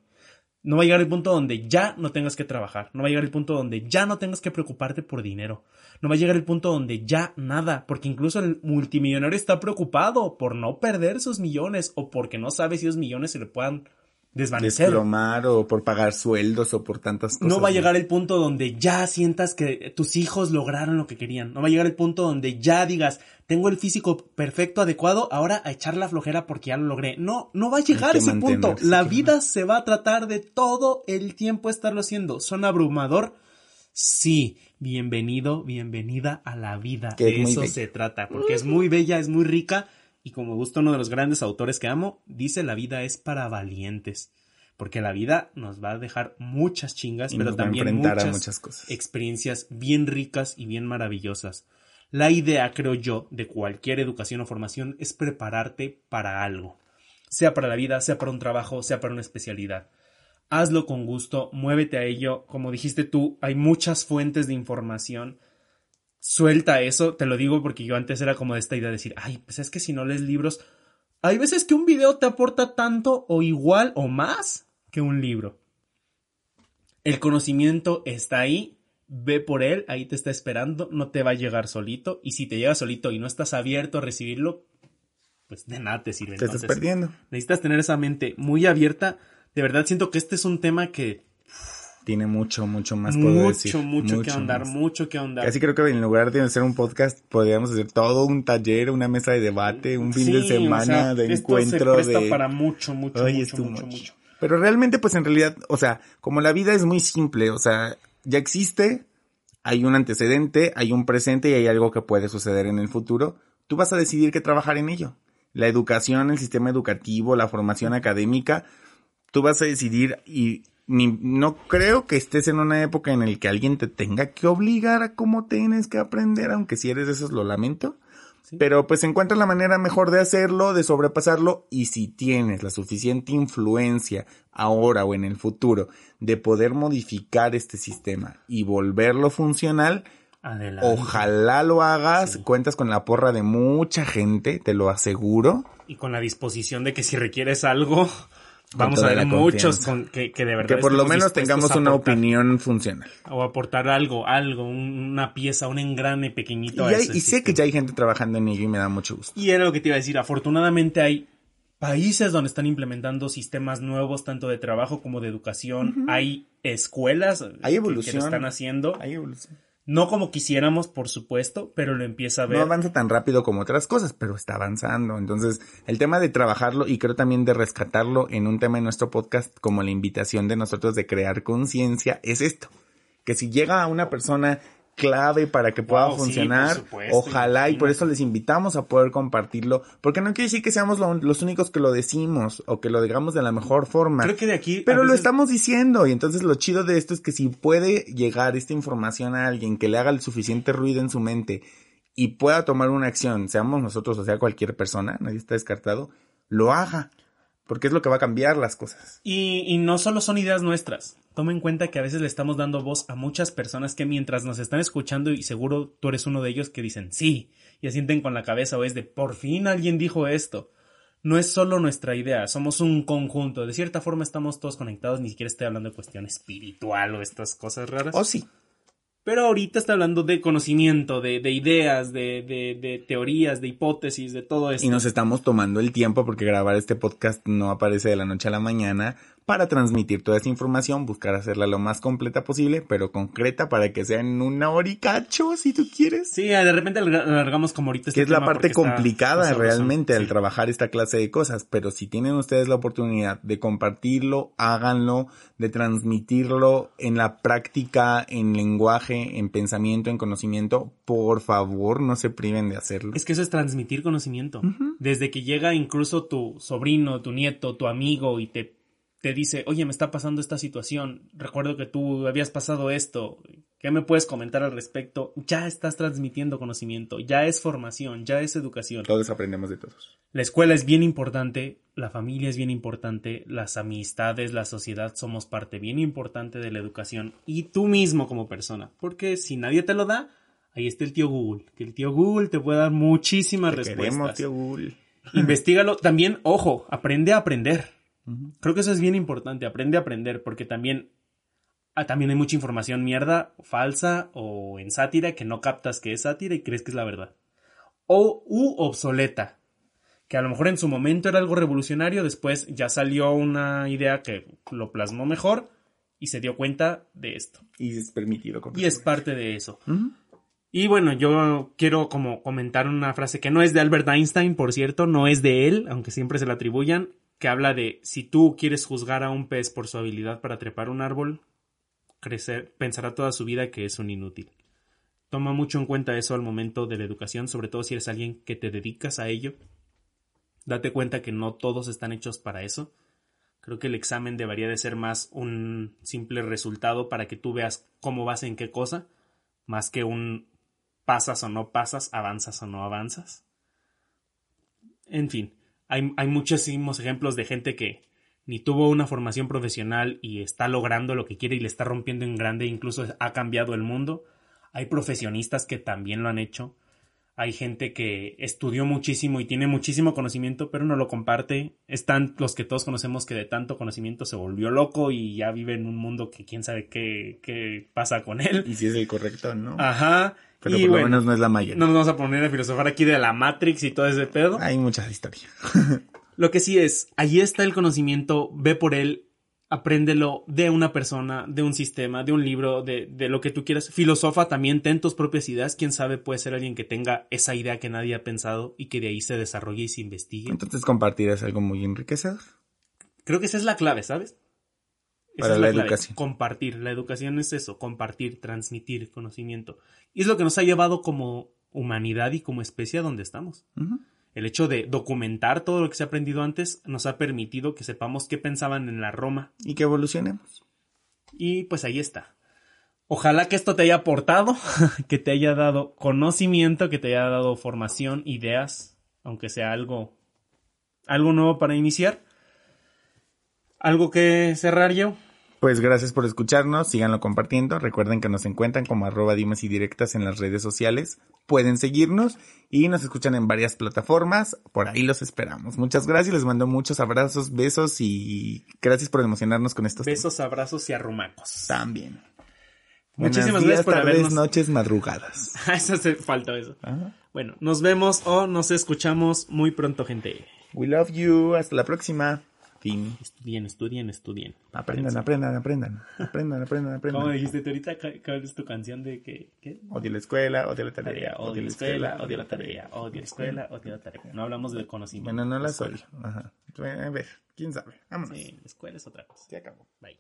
No va a llegar el punto donde ya no tengas que trabajar. No va a llegar el punto donde ya no tengas que preocuparte por dinero. No va a llegar el punto donde ya nada, porque incluso el multimillonario está preocupado por no perder sus millones o porque no sabe si esos millones se le puedan desvanecer. Desplomar o por pagar sueldos o por tantas cosas. No va a llegar el punto donde ya sientas que tus hijos lograron lo que querían. No va a llegar el punto donde ya digas, tengo el físico perfecto, adecuado, ahora a echar la flojera porque ya lo logré. No, no va a llegar ese punto. La vida se va a tratar de todo el tiempo estarlo haciendo. ¿Son abrumador? Sí. Bienvenido, bienvenida a la vida. De eso se trata, porque es muy bella, es muy rica y como gusta uno de los grandes autores que amo, dice la vida es para valientes. Porque la vida nos va a dejar muchas chingas, pero también muchas, muchas cosas. experiencias bien ricas y bien maravillosas. La idea, creo yo, de cualquier educación o formación es prepararte para algo. Sea para la vida, sea para un trabajo, sea para una especialidad. Hazlo con gusto, muévete a ello. Como dijiste tú, hay muchas fuentes de información suelta eso, te lo digo porque yo antes era como de esta idea de decir, ay, pues es que si no lees libros, hay veces que un video te aporta tanto o igual o más que un libro. El conocimiento está ahí, ve por él, ahí te está esperando, no te va a llegar solito, y si te llega solito y no estás abierto a recibirlo, pues de nada te sirve. Te estás perdiendo. Necesitas tener esa mente muy abierta. De verdad siento que este es un tema que tiene mucho, mucho más puedo decir. Mucho, mucho que ahondar, mucho que ahondar. Casi creo que en lugar de hacer un podcast, podríamos hacer todo un taller, una mesa de debate, un fin de semana de encuentro. Se presta para mucho, mucho, mucho, mucho, mucho. Pero realmente, pues en realidad, o sea, como la vida es muy simple, o sea, ya existe, hay un antecedente, hay un presente y hay algo que puede suceder en el futuro, tú vas a decidir qué trabajar en ello. La educación, el sistema educativo, la formación académica, tú vas a decidir y no creo que estés en una época en la que alguien te tenga que obligar a cómo tienes que aprender, aunque si eres de esos lo lamento. Pero pues encuentra la manera mejor de hacerlo, de sobrepasarlo y si tienes la suficiente influencia ahora o en el futuro de poder modificar este sistema y volverlo funcional, ojalá lo hagas, cuentas con la porra de mucha gente, te lo aseguro. Y con la disposición de que si requieres algo, Vamos a ver muchos que, de verdad. Que por lo menos tengamos una opinión funcional. O aportar algo, algo, una pieza, un engrane pequeñito. Y, y sé que ya hay gente trabajando en ello y me da mucho gusto. Y era lo que te iba a decir. Afortunadamente hay países donde están implementando sistemas nuevos, tanto de trabajo como de educación. Hay escuelas hay evolución. que lo están haciendo. Hay evolución. No como quisiéramos, por supuesto, pero lo empieza a ver. No avanza tan rápido como otras cosas, pero está avanzando. Entonces, el tema de trabajarlo y creo también de rescatarlo en un tema de nuestro podcast, como la invitación de nosotros de crear conciencia, es esto. Que si llega a una persona clave para que pueda funcionar. Ojalá y por eso les invitamos a poder compartirlo, porque no quiere decir que seamos los únicos que lo decimos o que lo digamos de la mejor forma. Creo que de aquí. Pero lo estamos diciendo y entonces lo chido de esto es que si puede llegar esta información a alguien que le haga el suficiente ruido en su mente y pueda tomar una acción, seamos nosotros o sea cualquier persona, nadie está descartado, lo haga. Porque es lo que va a cambiar las cosas. Y, y no solo son ideas nuestras toma en cuenta que a veces le estamos dando voz a muchas personas que mientras nos están escuchando y seguro tú eres uno de ellos que dicen sí y asienten con la cabeza o es de por fin alguien dijo esto. No es solo nuestra idea, somos un conjunto. De cierta forma estamos todos conectados, ni siquiera estoy hablando de cuestión espiritual o estas cosas raras. O sí. Pero ahorita está hablando de conocimiento, de, de ideas, de, de, de, teorías, de hipótesis, de todo eso. Y nos estamos tomando el tiempo porque grabar este podcast no aparece de la noche a la mañana para transmitir toda esa información, buscar hacerla lo más completa posible, pero concreta para que sea en una hora y cacho, si tú quieres. Sí, de repente alargamos como ahorita. Este que es la parte complicada realmente al trabajar esta clase de cosas, pero si tienen ustedes la oportunidad de compartirlo, háganlo, de transmitirlo en la práctica, en lenguaje, en pensamiento, en conocimiento, por favor, no se priven de hacerlo. Es que eso es transmitir conocimiento. Desde que llega incluso tu sobrino, tu nieto, tu amigo y te te dice, oye, me está pasando esta situación, recuerdo que tú habías pasado esto, ¿qué me puedes comentar al respecto? Ya estás transmitiendo conocimiento, ya es formación, ya es educación. Todos aprendemos de todos. La escuela es bien importante, la familia es bien importante, las amistades, la sociedad somos parte bien importante de la educación y tú mismo como persona, porque si nadie te lo da, ahí está el tío Google, que el tío Google te puede dar muchísimas te respuestas. Queremos, tío Google. Investígalo, también, ojo, aprende a aprender Creo que eso es bien importante, aprende a aprender, porque también, ah, también hay mucha información mierda, falsa o en sátira que no captas que es sátira y crees que es la verdad. O u obsoleta, que a lo mejor en su momento era algo revolucionario, después ya salió una idea que lo plasmó mejor y se dio cuenta de esto. Y es permitido. Y es parte de eso. Y bueno, yo quiero como comentar una frase que no es de Albert Einstein, por cierto, no es de él, aunque siempre se la atribuyan, que habla de si tú quieres juzgar a un pez por su habilidad para trepar un árbol, crecer, pensará toda su vida que es un inútil. Toma mucho en cuenta eso al momento de la educación, sobre todo si eres alguien que te dedicas a ello. Date cuenta que no todos están hechos para eso. Creo que el examen debería de ser más un simple resultado para que tú veas cómo vas en qué cosa, más que un pasas o no pasas, avanzas o no avanzas. En fin, hay, hay muchísimos ejemplos de gente que ni tuvo una formación profesional y está logrando lo que quiere y le está rompiendo en grande, incluso ha cambiado el mundo. Hay profesionistas que también lo han hecho. Hay gente que estudió muchísimo y tiene muchísimo conocimiento, pero no lo comparte. Están los que todos conocemos que de tanto conocimiento se volvió loco y ya vive en un mundo que quién sabe qué, qué pasa con él. Y si es el correcto, ¿no? Ajá. Pero por lo menos no es la mayoría. No nos vamos a poner a filosofar aquí de la Matrix y todo ese pedo. Hay muchas historias. lo que sí es, allí está el conocimiento, ve por él, apréndelo de una persona, de un sistema, de un libro, de, de lo que tú quieras. Filosofa también, ten tus propias ideas. Quién sabe, puede ser alguien que tenga esa idea que nadie ha pensado y que de ahí se desarrolle y se investigue. Entonces compartir es algo muy enriquecedor. Creo que esa es la clave, ¿sabes? para la, educación. Compartir. La educación es eso, compartir, transmitir conocimiento. Y es lo que nos ha llevado como humanidad y como especie a donde estamos. El hecho de documentar todo lo que se ha aprendido antes nos ha permitido que sepamos qué pensaban en la Roma. Y que evolucionemos. Y pues ahí está. Ojalá que esto te haya aportado, [LAUGHS] que te haya dado conocimiento, que te haya dado formación, ideas, aunque sea algo, algo nuevo para iniciar. ¿Algo que cerrar yo? Pues gracias por escucharnos, síganlo compartiendo. Recuerden que nos encuentran como arroba dimas y directas en las redes sociales. Pueden seguirnos y nos escuchan en varias plataformas. Por ahí los esperamos. Muchas gracias, les mando muchos abrazos, besos y gracias por emocionarnos con estos Besos, abrazos y arrumacos. También. Muchísimas gracias por tardes, habernos... noches, madrugadas. [LAUGHS] eso se faltó eso. Bueno, nos vemos o nos escuchamos muy pronto, gente. We love you. Hasta la próxima. Fin. Estudien, estudien, estudien. Aprendan, aprendan, aprendan. Aprendan, aprendan, aprendan. ¿Cómo dijiste ahorita? ¿Cuál es tu canción de que, qué? Odio la escuela, odio la tarea. Odio la escuela, odio la tarea. Odio la escuela, odio la tarea. No hablamos de conocimiento. Bueno, no las odio. Ajá. A ver, quién sabe. Vámonos. Sí, la escuela es otra cosa. Se acabó. Bye.